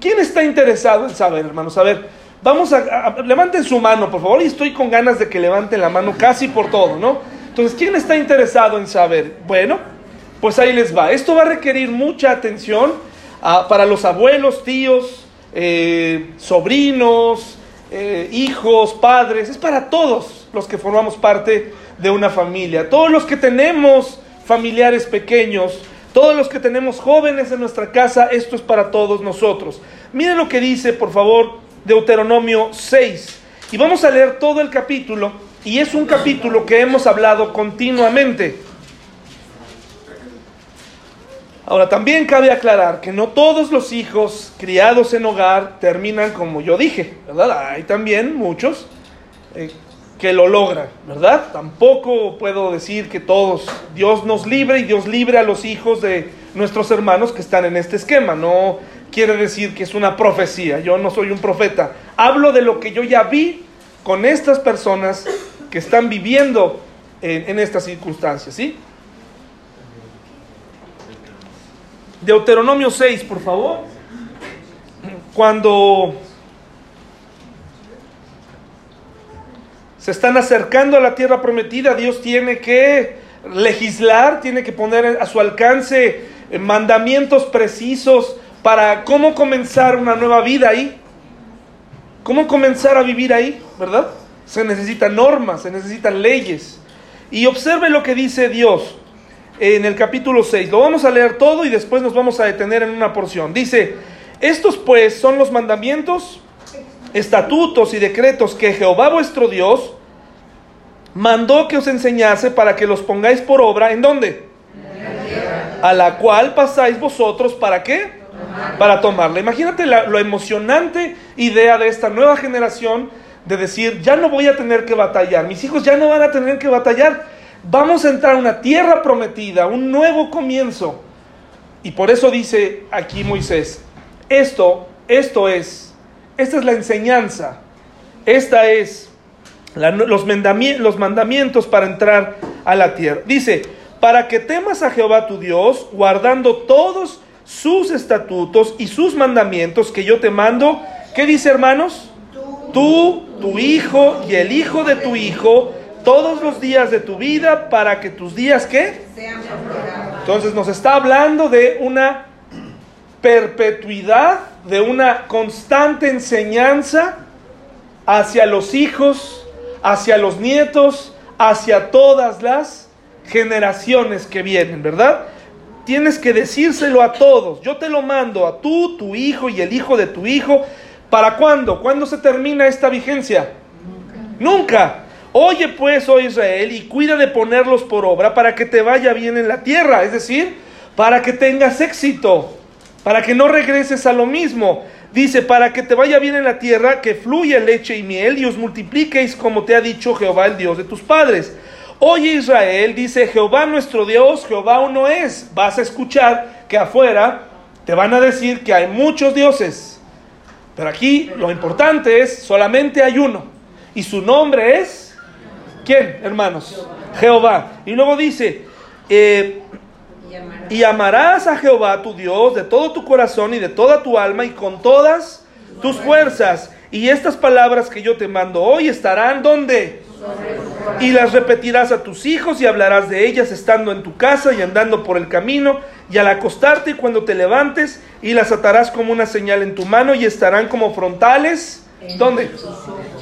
¿Quién está interesado en saber, hermanos? A ver, vamos a, levanten su mano, por favor, y estoy con ganas de que levanten la mano casi por todo, ¿no? Entonces, ¿quién está interesado en saber? Bueno, pues ahí les va. Esto va a requerir mucha atención ah, para los abuelos, tíos, eh, sobrinos, eh, hijos, padres, es para todos los que formamos parte de una familia. Todos los que tenemos familiares pequeños, todos los que tenemos jóvenes en nuestra casa, esto es para todos nosotros. Miren lo que dice, por favor, Deuteronomio 6. Y vamos a leer todo el capítulo, y es un capítulo que hemos hablado continuamente. Ahora, también cabe aclarar que no todos los hijos criados en hogar terminan como yo dije, ¿verdad? Hay también muchos eh, que lo logran, ¿verdad? Tampoco puedo decir que todos, Dios nos libre y Dios libre a los hijos de nuestros hermanos que están en este esquema. No quiere decir que es una profecía, yo no soy un profeta. Hablo de lo que yo ya vi con estas personas que están viviendo en, estas circunstancias, ¿sí? Deuteronomio 6, por favor. Cuando se están acercando a la tierra prometida, Dios tiene que legislar, tiene que poner a su alcance eh, mandamientos precisos para cómo comenzar una nueva vida ahí, cómo comenzar a vivir ahí, ¿verdad? Se necesitan normas, se necesitan leyes. Y observe lo que dice Dios en el capítulo 6. Lo vamos a leer todo y después nos vamos a detener en una porción. Dice, estos pues son los mandamientos estatutos y decretos que Jehová vuestro Dios mandó que os enseñase para que los pongáis por obra. ¿En dónde? A la cual pasáis vosotros para qué? Para tomarla. Imagínate la, lo emocionante idea de esta nueva generación de decir, ya no voy a tener que batallar, mis hijos ya no van a tener que batallar, vamos a entrar a una tierra prometida, un nuevo comienzo. Y por eso dice aquí Moisés, esto, esto es, esta es la enseñanza, esta es los, los mandamientos para entrar a la tierra. Dice, para que temas a Jehová tu Dios, guardando todos sus estatutos y sus mandamientos que yo te mando. ¿Qué dice hermanos? Tú, tu hijo y el hijo de tu hijo, todos los días de tu vida, para que tus días, ¿qué? Entonces nos está hablando de una perpetuidad, de una constante enseñanza hacia los hijos, hacia los nietos, hacia todas las generaciones que vienen, ¿verdad? Tienes que decírselo a todos. Yo te lo mando a tú, tu hijo y el hijo de tu hijo. ¿Para cuándo? ¿Cuándo se termina esta vigencia? Nunca. Oye pues, oh Israel, y cuida de ponerlos por obra para que te vaya bien en la tierra, es decir, para que tengas éxito, para que no regreses a lo mismo. Dice, para que te vaya bien en la tierra, que fluya leche y miel y os multipliquéis como te ha dicho Jehová, el Dios de tus padres. Oye Israel, dice Jehová nuestro Dios, Jehová uno es. Vas a escuchar que afuera te van a decir que hay muchos dioses. Pero aquí lo importante es, solamente hay uno. Y su nombre es, ¿quién, hermanos? Jehová. Y luego dice, eh, y amarás a Jehová tu Dios de todo tu corazón y de toda tu alma y con todas tus fuerzas. Y estas palabras que yo te mando hoy estarán donde? Y las repetirás a tus hijos y hablarás de ellas estando en tu casa y andando por el camino y al acostarte y cuando te levantes y las atarás como una señal en tu mano y estarán como frontales. ¿Dónde?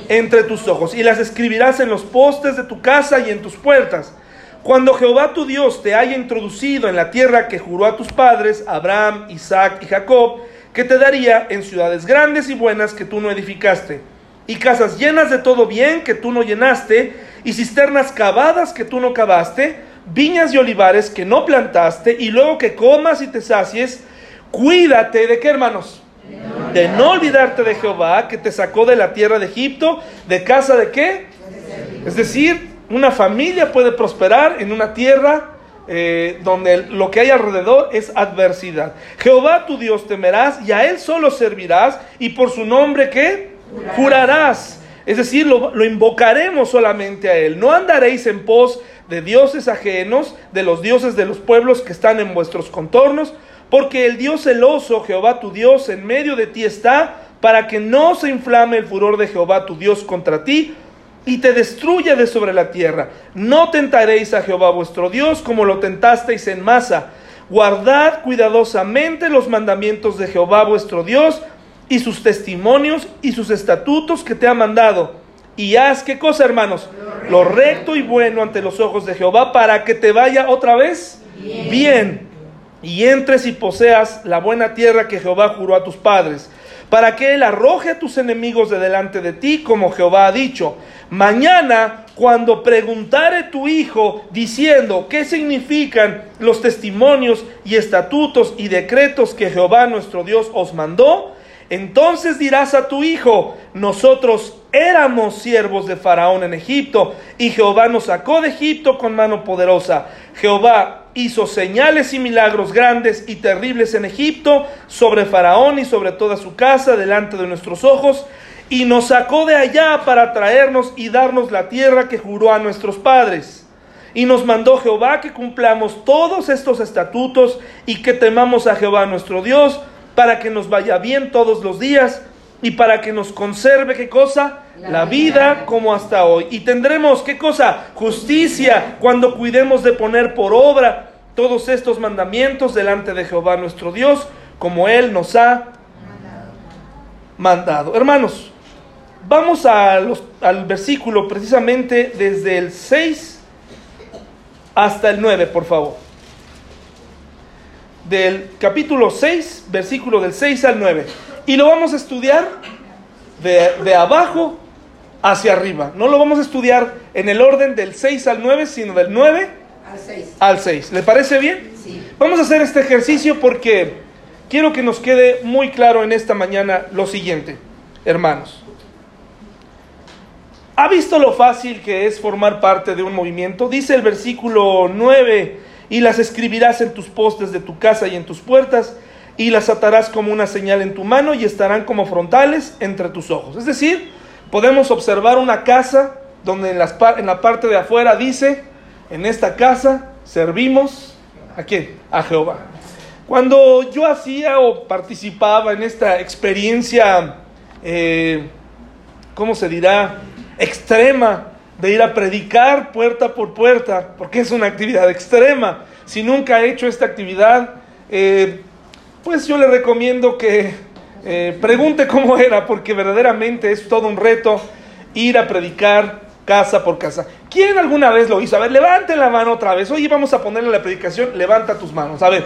Entre tus ojos. Y las escribirás en los postes de tu casa y en tus puertas cuando Jehová tu Dios te haya introducido en la tierra que juró a tus padres, Abraham, Isaac y Jacob, que te daría en ciudades grandes y buenas que tú no edificaste, y casas llenas de todo bien que tú no llenaste, y cisternas cavadas que tú no cavaste, viñas y olivares que no plantaste, y luego que comas y te sacies, cuídate de qué hermanos? De no olvidarte de Jehová que te sacó de la tierra de Egipto, de casa de qué? Es decir, una familia puede prosperar en una tierra eh, donde lo que hay alrededor es adversidad. Jehová tu Dios temerás y a Él solo servirás y por su nombre ¿qué? Jurarás. Es decir, lo, lo invocaremos solamente a Él. No andaréis en pos de dioses ajenos, de los dioses de los pueblos que están en vuestros contornos, porque el Dios celoso, Jehová tu Dios, en medio de ti está, para que no se inflame el furor de Jehová tu Dios contra ti, y te destruya de sobre la tierra. No tentaréis a Jehová vuestro Dios como lo tentasteis en masa. Guardad cuidadosamente los mandamientos de Jehová vuestro Dios y sus testimonios y sus estatutos que te ha mandado. Y haz qué cosa, hermanos? Lo recto, y bueno ante los ojos de Jehová para que te vaya otra vez bien. bien. Y entres y poseas la buena tierra que Jehová juró a tus padres para que Él arroje a tus enemigos de delante de ti, como Jehová ha dicho. Mañana, cuando preguntare tu hijo diciendo qué significan los testimonios y estatutos y decretos que Jehová nuestro Dios os mandó, entonces dirás a tu hijo, nosotros éramos siervos de Faraón en Egipto, y Jehová nos sacó de Egipto con mano poderosa. Jehová hizo señales y milagros grandes y terribles en Egipto, sobre Faraón y sobre toda su casa, delante de nuestros ojos, y nos sacó de allá para traernos y darnos la tierra que juró a nuestros padres. Y nos mandó Jehová que cumplamos todos estos estatutos y que temamos a Jehová nuestro Dios, para que nos vaya bien todos los días y para que nos conserve qué cosa? La, vida como hasta hoy. Y tendremos qué cosa? Justicia cuando cuidemos de poner por obra todos estos mandamientos delante de Jehová nuestro Dios, como Él nos ha mandado. Hermanos, vamos al versículo precisamente desde el 6 hasta el 9, por favor del capítulo 6, versículo del 6 al 9. Y lo vamos a estudiar de, abajo hacia arriba. No lo vamos a estudiar en el orden del 6 al 9, sino del 9 Al 6. al 6. ¿Le parece bien? Sí. Vamos a hacer este ejercicio porque quiero que nos quede muy claro en esta mañana lo siguiente, hermanos. ¿Ha visto lo fácil que es formar parte de un movimiento? Dice el versículo 9, y las escribirás en tus postes de tu casa y en tus puertas, y las atarás como una señal en tu mano y estarán como frontales entre tus ojos. Es decir, podemos observar una casa donde en, las en la parte de afuera dice, en esta casa servimos a quién? A Jehová. Cuando yo hacía o participaba en esta experiencia, eh, ¿cómo se dirá? Extrema de ir a predicar puerta por puerta, porque es una actividad extrema. Si nunca ha hecho esta actividad, eh, pues yo le recomiendo que eh, pregunte cómo era, porque verdaderamente es todo un reto ir a predicar casa por casa. ¿Quién alguna vez lo hizo? A ver, levante la mano otra vez. Oye, vamos a ponerle la predicación. Levanta tus manos. A ver.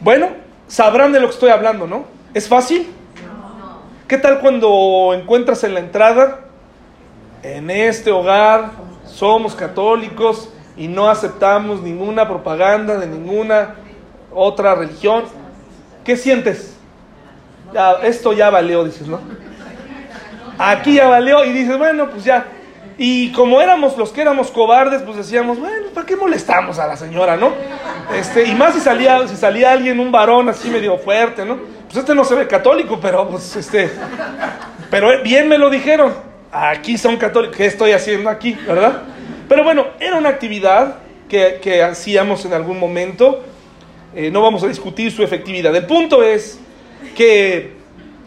Bueno, sabrán de lo que estoy hablando, ¿no? ¿Es fácil? ¿Qué tal cuando encuentras en la entrada? En este hogar somos católicos y no aceptamos ninguna propaganda de ninguna otra religión. ¿Qué sientes? Ya, esto ya valió, dices, ¿no? Aquí ya valió y dices, bueno, pues ya. Y como éramos los que éramos cobardes, pues decíamos, bueno, ¿para qué molestamos a la señora, no? Este, y más si salía, si salía alguien, un varón así medio fuerte, ¿no? Pues este no se ve católico, pero pues este. Pero bien me lo dijeron. Aquí son católicos. ¿Qué estoy haciendo aquí, verdad? Pero bueno, era una actividad que, que hacíamos en algún momento. Eh, no vamos a discutir su efectividad. El punto es que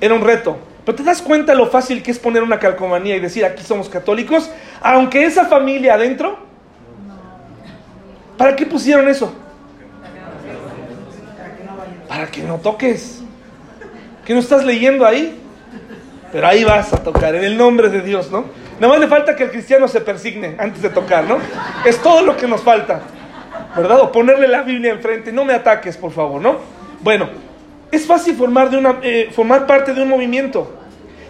era un reto. Pero te das cuenta lo fácil que es poner una calcomanía y decir aquí somos católicos, aunque esa familia adentro. ¿Para qué pusieron eso? Para que no toques. ¿Qué no estás leyendo ahí? Pero ahí vas a tocar, en el nombre de Dios, ¿no? Nada más le falta que el cristiano se persigne antes de tocar, ¿no? Es todo lo que nos falta, ¿verdad? O ponerle la Biblia enfrente, no me ataques, por favor, ¿no? Bueno, es fácil formar, de una, eh, formar parte de un movimiento.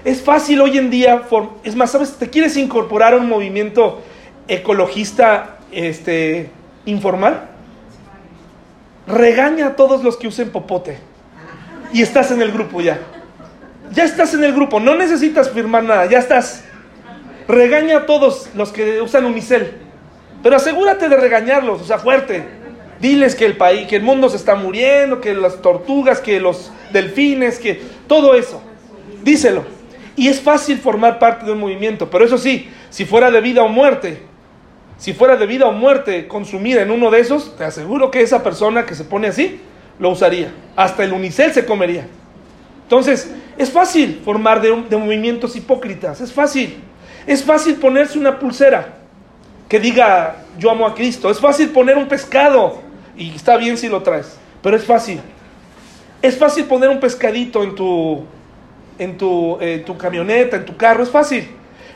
Es fácil hoy en día, es más, ¿sabes? ¿Te quieres incorporar a un movimiento ecologista este, informal? Regaña a todos los que usen popote. Y estás en el grupo ya. Ya estás en el grupo, no necesitas firmar nada, ya estás. Regaña a todos los que usan unicel. Pero asegúrate de regañarlos, o sea, fuerte. Diles que el país, que el mundo se está muriendo, que las tortugas, que los delfines, que todo eso. Díselo. Y es fácil formar parte de un movimiento, pero eso sí, si fuera de vida o muerte, si fuera de vida o muerte consumir en uno de esos, te aseguro que esa persona que se pone así lo usaría. Hasta el unicel se comería. Entonces, es fácil formar de, de movimientos hipócritas, es fácil. Es fácil ponerse una pulsera que diga yo amo a Cristo. Es fácil poner un pescado y está bien si lo traes, pero es fácil. Es fácil poner un pescadito en tu, en tu, eh, tu camioneta, en tu carro, es fácil.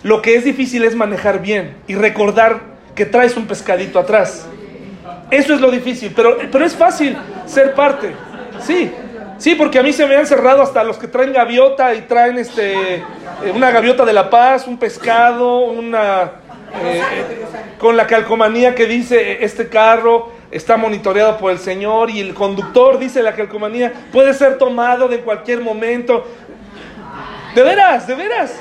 Lo que es difícil es manejar bien y recordar que traes un pescadito atrás. Eso es lo difícil, pero, pero es fácil ser parte. Sí, sí, porque a mí se me han cerrado hasta los que traen gaviota y traen este, eh, una gaviota de la paz, un pescado, una... eh, con la calcomanía que dice este carro está monitoreado por el Señor y el conductor dice la calcomanía puede ser tomado de cualquier momento. De veras, de veras.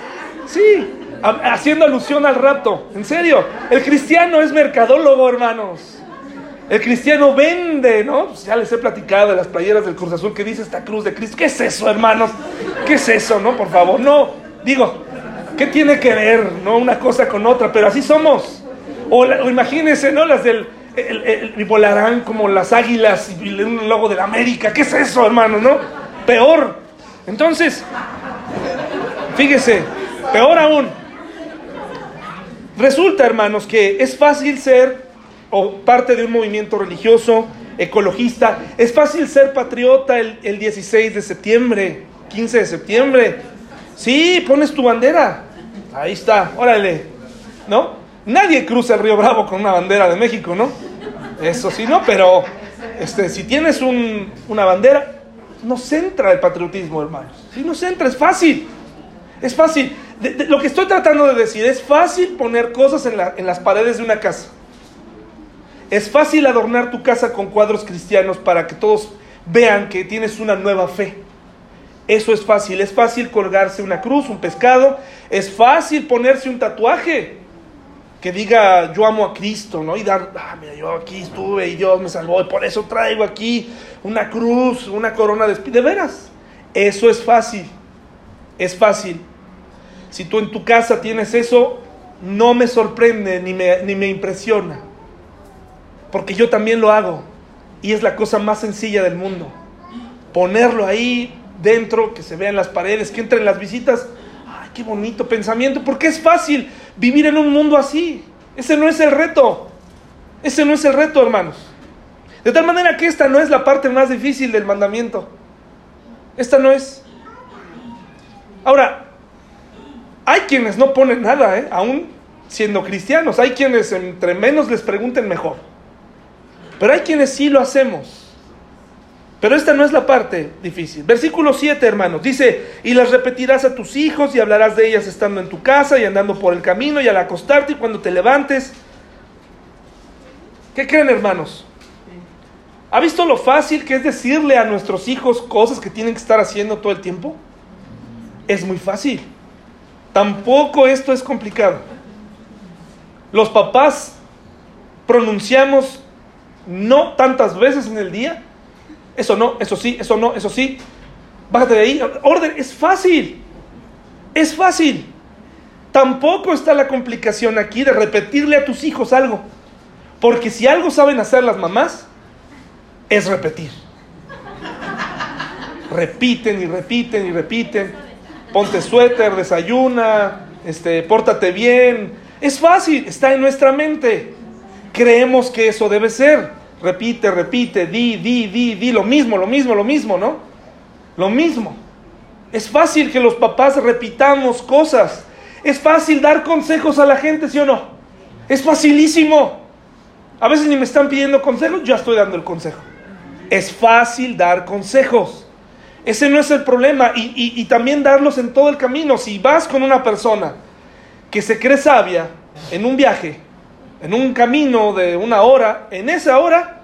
Sí, ha- haciendo alusión al rapto. En serio, el cristiano es mercadólogo, hermanos. El cristiano vende, ¿no? Pues ya les he platicado de las playeras del Cruz Azul que dice esta cruz de Cristo. ¿Qué es eso, hermanos? ¿Qué es eso, no? Por favor, no. Digo, ¿qué tiene que ver, no? Una cosa con otra, pero así somos. O, la- o imagínense, ¿no? Las del. El, el- y volarán como las águilas y un logo de la América. ¿Qué es eso, hermanos, no? Peor. Entonces, fíjese, peor aún. Resulta, hermanos, que es fácil ser o parte de un movimiento religioso, ecologista. Es fácil ser patriota el, el 16 de septiembre, 15 de septiembre. Sí, pones tu bandera. Ahí está, órale. ¿No? Nadie cruza el río Bravo con una bandera de México, ¿no? Eso sí, no, pero este, si tienes un- una bandera, nos entra el patriotismo, hermanos. Sí, nos entra, es fácil. Es fácil. lo que estoy tratando de decir es fácil poner cosas en, en las paredes de una casa. Es fácil adornar tu casa con cuadros cristianos para que todos vean que tienes una nueva fe. Eso es fácil. Es fácil colgarse una cruz, un pescado. Es fácil ponerse un tatuaje que diga yo amo a Cristo, ¿no? Y dar, ah, mira, yo aquí estuve y Dios me salvó y por eso traigo aquí una cruz, una corona de De veras, eso es fácil. Es fácil. Si tú en tu casa tienes eso, no me sorprende ni me, ni me impresiona. Porque yo también lo hago. Y es la cosa más sencilla del mundo. Ponerlo ahí dentro, que se vean las paredes, que entren las visitas. ¡Ay, qué bonito pensamiento! Porque es fácil vivir en un mundo así. Ese no es el reto. Ese no es el reto, hermanos. De tal manera que esta no es la parte más difícil del mandamiento. Esta no es. Ahora, hay quienes no ponen nada, ¿eh? aún siendo cristianos. Hay quienes entre menos les pregunten mejor. Pero hay quienes sí lo hacemos. Pero esta no es la parte difícil. Versículo 7, hermanos, dice, y las repetirás a tus hijos y hablarás de ellas estando en tu casa y andando por el camino y al acostarte y cuando te levantes. ¿Qué creen, hermanos? ¿Ha visto lo fácil que es decirle a nuestros hijos cosas que tienen que estar haciendo todo el tiempo? Es muy fácil. Tampoco esto es complicado. Los papás pronunciamos no tantas veces en el día. Eso no, eso sí, eso no, eso sí. Bájate de ahí. Orden, es fácil. Es fácil. Tampoco está la complicación aquí de repetirle a tus hijos algo. Porque si algo saben hacer las mamás, es repetir. Repiten y repiten y repiten. Ponte suéter, desayuna, este, pórtate bien. Es fácil, está en nuestra mente creemos que eso debe ser. Repite, repite, di, di, di, di, lo mismo, lo mismo, lo mismo, ¿no? Lo mismo. Es fácil que los papás repitamos cosas. Es fácil dar consejos a la gente, ¿sí o no? Es facilísimo. A veces ni me están pidiendo consejos, ya estoy dando el consejo. Es fácil dar consejos. Ese no es el problema. Y, y también darlos en todo el camino. Si vas con una persona que se cree sabia en un viaje, en un camino de una hora, en esa hora,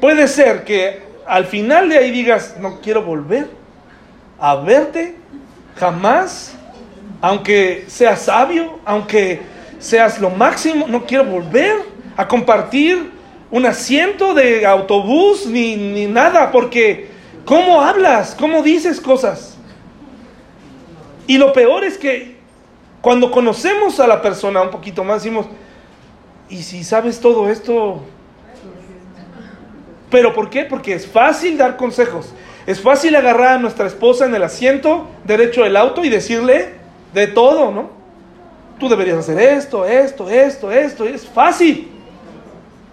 puede ser que al final de ahí digas, no quiero volver a verte jamás, aunque seas sabio, aunque seas lo máximo, no quiero volver a compartir un asiento de autobús ni, ni nada, porque ¿cómo hablas? ¿Cómo dices cosas? Y lo peor es que cuando conocemos a la persona un poquito más, decimos, y si sabes todo esto... ¿Pero por qué? Porque es fácil dar consejos. Es fácil agarrar a nuestra esposa en el asiento derecho del auto y decirle de todo, ¿no? Tú deberías hacer esto, esto, esto, esto. Es fácil.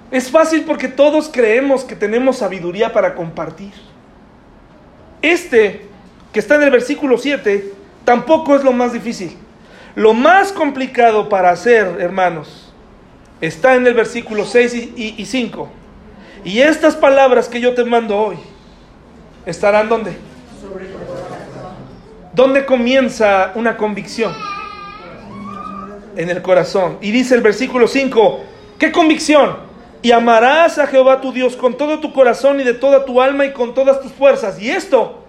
Es fácil porque todos creemos que tenemos sabiduría para compartir. Este, que está en el versículo 7, tampoco es lo más difícil. Lo más complicado para hacer, hermanos, está en el versículo 6 y, 5. Y estas palabras que yo te mando hoy estarán donde? ¿Dónde comienza una convicción? En el corazón. Y dice el versículo 5, ¿qué convicción? Y amarás a Jehová tu Dios con todo tu corazón y de toda tu alma y con todas tus fuerzas. Y esto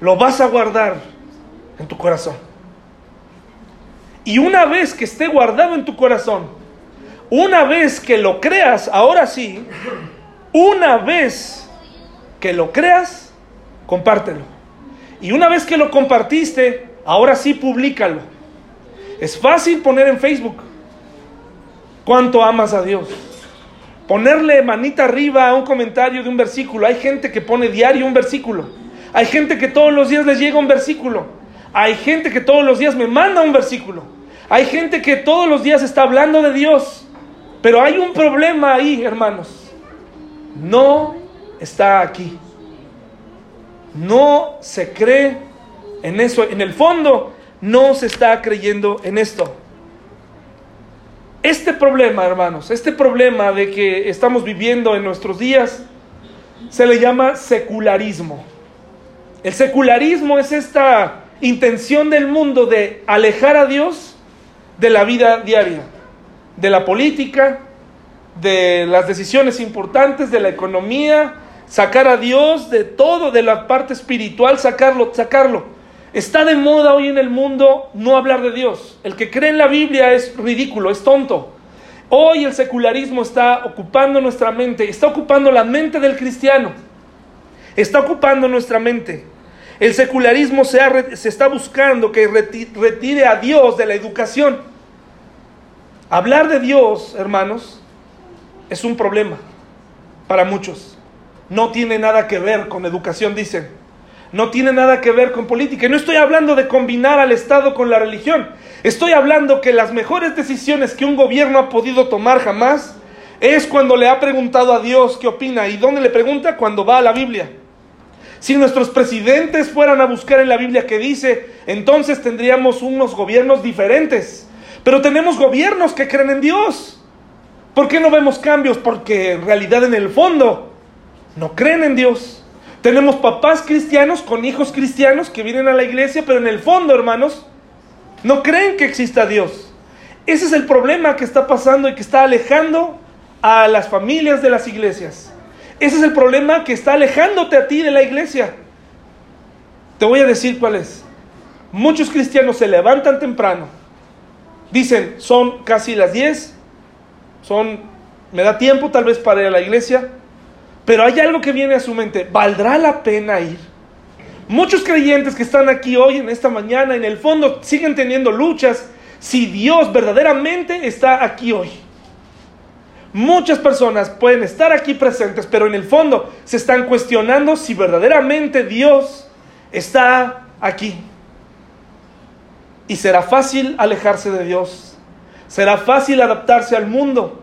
lo vas a guardar en tu corazón. Y una vez que esté guardado en tu corazón, una vez que lo creas, ahora sí, una vez que lo creas, compártelo. Y una vez que lo compartiste, ahora sí, públicalo. Es fácil poner en Facebook cuánto amas a Dios. Ponerle manita arriba a un comentario de un versículo. Hay gente que pone diario un versículo. Hay gente que todos los días les llega un versículo. Hay gente que todos los días me manda un versículo. Hay gente que todos los días está hablando de Dios. Pero hay un problema ahí, hermanos. No está aquí. No se cree en eso. En el fondo, no se está creyendo en esto. Este problema, hermanos, este problema de que estamos viviendo en nuestros días, se le llama secularismo. El secularismo es esta intención del mundo de alejar a Dios de la vida diaria, de la política, de las decisiones importantes, de la economía, sacar a Dios de todo, de la parte espiritual, sacarlo, sacarlo. Está de moda hoy en el mundo no hablar de Dios. El que cree en la Biblia es ridículo, es tonto. Hoy el secularismo está ocupando nuestra mente, está ocupando la mente del cristiano, está ocupando nuestra mente. El secularismo se, se está buscando que retire a Dios de la educación. Hablar de Dios, hermanos, es un problema para muchos. No tiene nada que ver con educación, dicen. No tiene nada que ver con política. Y no estoy hablando de combinar al Estado con la religión. Estoy hablando que las mejores decisiones que un gobierno ha podido tomar jamás es cuando le ha preguntado a Dios qué opina. ¿Y dónde le pregunta? Cuando va a la Biblia. Si nuestros presidentes fueran a buscar en la Biblia qué dice, entonces tendríamos unos gobiernos diferentes. Pero tenemos gobiernos que creen en Dios. ¿Por qué no vemos cambios? Porque en realidad en el fondo no creen en Dios. Tenemos papás cristianos con hijos cristianos que vienen a la iglesia, pero en el fondo, hermanos, no creen que exista Dios. Ese es el problema que está pasando y que está alejando a las familias de las iglesias. Ese es el problema que está alejándote a ti de la iglesia. Te voy a decir cuál es. Muchos cristianos se levantan temprano. Dicen, son casi las 10. Son, me da tiempo tal vez para ir a la iglesia. Pero hay algo que viene a su mente. ¿Valdrá la pena ir? Muchos creyentes que están aquí hoy, en esta mañana, en el fondo siguen teniendo luchas si Dios verdaderamente está aquí hoy. Muchas personas pueden estar aquí presentes, pero en el fondo se están cuestionando si verdaderamente Dios está aquí. Y será fácil alejarse de Dios. Será fácil adaptarse al mundo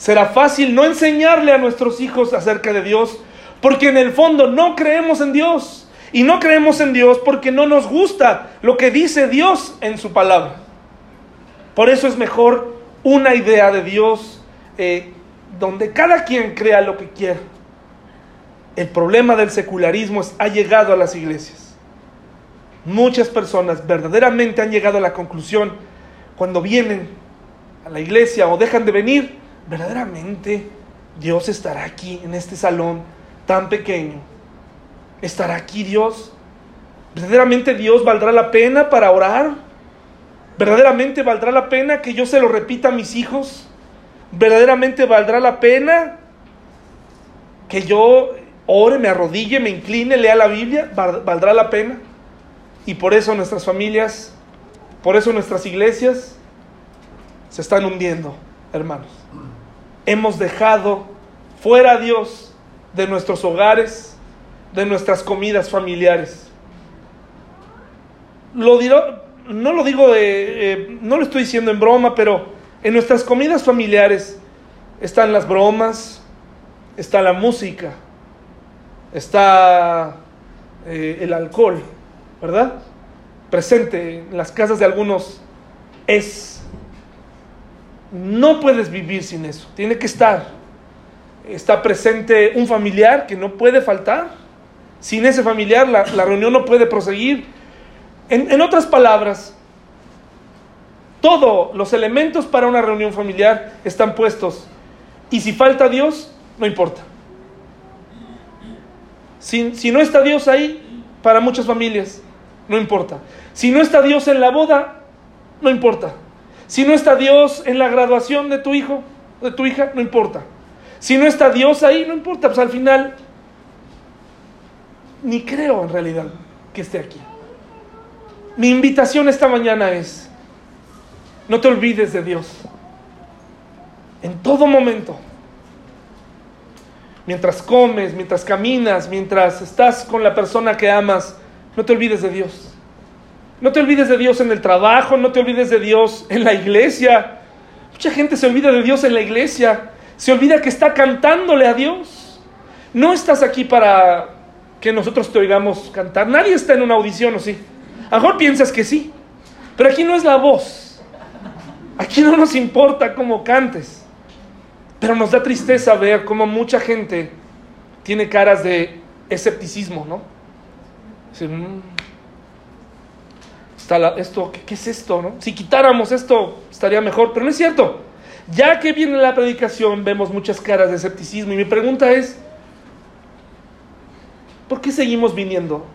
será fácil no enseñarle a nuestros hijos acerca de Dios, porque en el fondo no creemos en Dios. Y no creemos en Dios porque no nos gusta lo que dice Dios en su palabra. Por eso es mejor una idea de Dios eh, donde cada quien crea lo que quiera. El problema del secularismo ha llegado a las iglesias. Muchas personas verdaderamente han llegado a la conclusión cuando vienen a la iglesia o dejan de venir verdaderamente Dios estará aquí en este salón tan pequeño. ¿Estará aquí Dios? ¿Verdaderamente Dios valdrá la pena para orar? ¿Verdaderamente valdrá la pena que yo se lo repita a mis hijos? ¿Verdaderamente valdrá la pena que yo ore, me arrodille, me incline, lea la Biblia? ¿Valdrá la pena? Y por eso nuestras familias, por eso nuestras iglesias se están hundiendo, hermanos hemos dejado fuera a Dios de nuestros hogares, de nuestras comidas familiares. Lo no lo digo de, eh, no lo estoy diciendo en broma, pero en nuestras comidas familiares están las bromas, está la música, está eh, el alcohol, ¿verdad? Presente en las casas de algunos es no puedes vivir sin eso, tiene que estar. Está presente un familiar que no puede faltar. Sin ese familiar la, reunión no puede proseguir. En, en otras palabras, todos los elementos para una reunión familiar están puestos. Y si falta Dios, no importa. Si, si, no está Dios ahí, para muchas familias, no importa. Si no está Dios en la boda, no importa. Si no está Dios en la graduación de tu hijo, de tu hija, no importa. Si no está Dios ahí, no importa. Pues al final, ni creo en realidad que esté aquí. Mi invitación esta mañana es, no te olvides de Dios. En todo momento. Mientras comes, mientras caminas, mientras estás con la persona que amas, no te olvides de Dios. No te olvides de Dios en el trabajo, no te olvides de Dios en la iglesia. Mucha gente se olvida de Dios en la iglesia, se olvida que está cantándole a Dios. No estás aquí para que nosotros te oigamos cantar. Nadie está en una audición, ¿o sí? A lo mejor piensas que sí, pero aquí no es la voz. Aquí no nos importa cómo cantes. Pero nos da tristeza ver cómo mucha gente tiene caras de escepticismo, ¿no? Mm, está esto, ¿qué, es esto? No? Si quitáramos esto estaría mejor, pero no es cierto. Ya que viene la predicación vemos muchas caras de escepticismo y mi pregunta es, ¿por qué seguimos viniendo?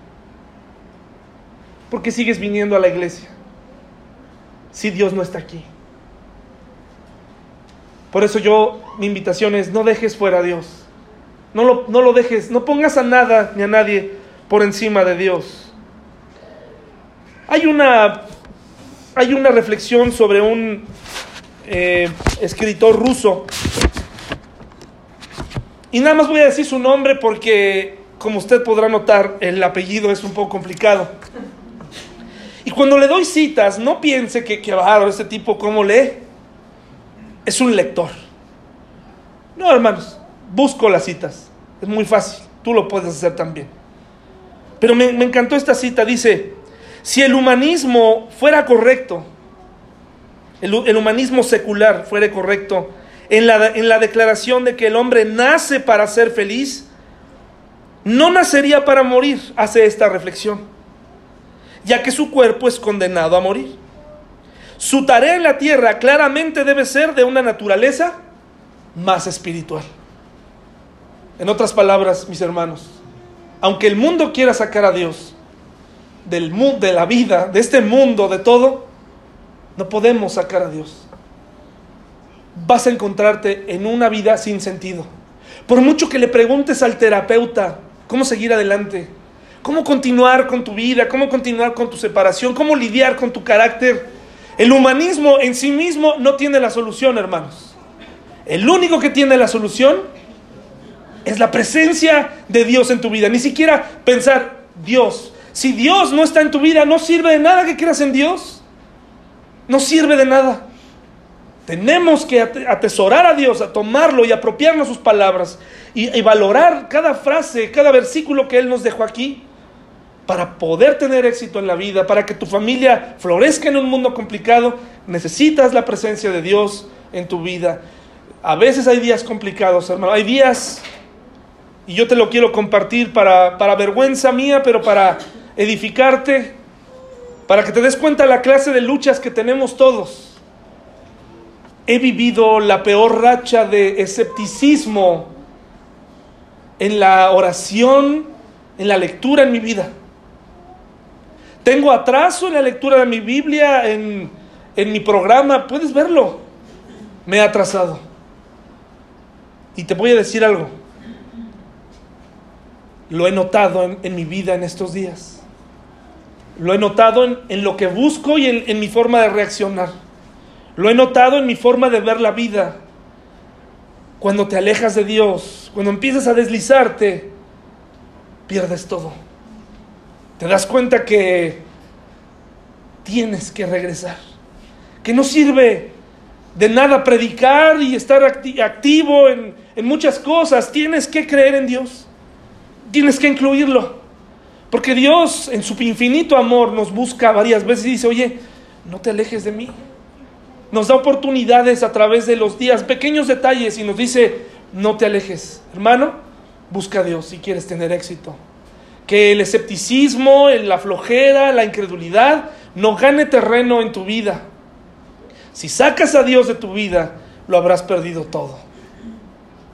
¿Por qué sigues viniendo a la iglesia si Dios no está aquí? Por eso yo, mi invitación es, no dejes fuera a Dios. No lo, no lo dejes, no pongas a nada ni a nadie por encima de Dios. Hay una, hay una reflexión sobre un eh, escritor ruso. Y nada más voy a decir su nombre porque, como usted podrá notar, el apellido es un poco complicado. Y cuando le doy citas, no piense que, que este tipo, ¿cómo lee? Es un lector. No, hermanos, busco las citas. Es muy fácil. Tú lo puedes hacer también. Pero me, encantó esta cita. Dice, si el humanismo fuera correcto, el, humanismo secular fuera correcto, en la, en la declaración de que el hombre nace para ser feliz, no nacería para morir, hace esta reflexión, ya que su cuerpo es condenado a morir. Su tarea en la tierra claramente debe ser de una naturaleza más espiritual. En otras palabras, mis hermanos, aunque el mundo quiera sacar a Dios del de la vida, de este mundo, de todo, no podemos sacar a Dios. Vas a encontrarte en una vida sin sentido. Por mucho que le preguntes al terapeuta cómo seguir adelante, cómo continuar con tu vida, cómo continuar con tu separación, cómo lidiar con tu carácter, el humanismo en sí mismo no tiene la solución, hermanos. El único que tiene la solución es la presencia de Dios en tu vida. Ni siquiera pensar, Dios. Si Dios no está en tu vida, no sirve de nada que creas en Dios. No sirve de nada. Tenemos que atesorar a Dios, a tomarlo y apropiarnos sus palabras y, y, valorar cada frase, cada versículo que Él nos dejó aquí para poder tener éxito en la vida, para que tu familia florezca en un mundo complicado. Necesitas la presencia de Dios en tu vida. A veces hay días complicados, hermano. Hay días y yo te lo quiero compartir para, para vergüenza mía, pero para edificarte, para que te des cuenta la clase de luchas que tenemos todos. He vivido la peor racha de escepticismo en la oración, en la lectura en mi vida. Tengo atraso en la lectura de mi Biblia, en, en mi programa, puedes verlo. Me he atrasado. Y te voy a decir algo lo he notado en, mi vida en estos días. Lo he notado en, lo que busco y en, mi forma de reaccionar. Lo he notado en mi forma de ver la vida. Cuando te alejas de Dios, cuando empiezas a deslizarte, pierdes todo. Te das cuenta que tienes que regresar. Que no sirve de nada predicar y estar activo en, muchas cosas. Tienes que creer en Dios tienes que incluirlo. Porque Dios en su infinito amor nos busca varias veces y dice, oye, no te alejes de mí. Nos da oportunidades a través de los días, pequeños detalles y nos dice, no te alejes. Hermano, busca a Dios si quieres tener éxito. Que el escepticismo, la flojera, la incredulidad no gane terreno en tu vida. Si sacas a Dios de tu vida, lo habrás perdido todo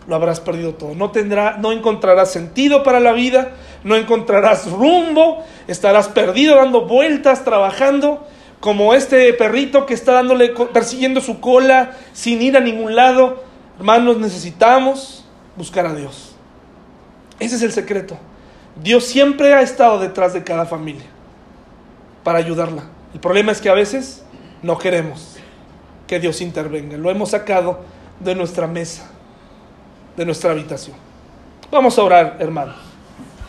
lo habrás perdido todo. No tendrá, no encontrarás sentido para la vida, no encontrarás rumbo, estarás perdido dando vueltas, trabajando como este perrito que está dándole persiguiendo su cola sin ir a ningún lado. Hermanos, necesitamos buscar a Dios. Ese es el secreto. Dios siempre ha estado detrás de cada familia para ayudarla. El problema es que a veces no queremos que Dios intervenga. Lo hemos sacado de nuestra mesa de nuestra habitación. Vamos a orar, hermano.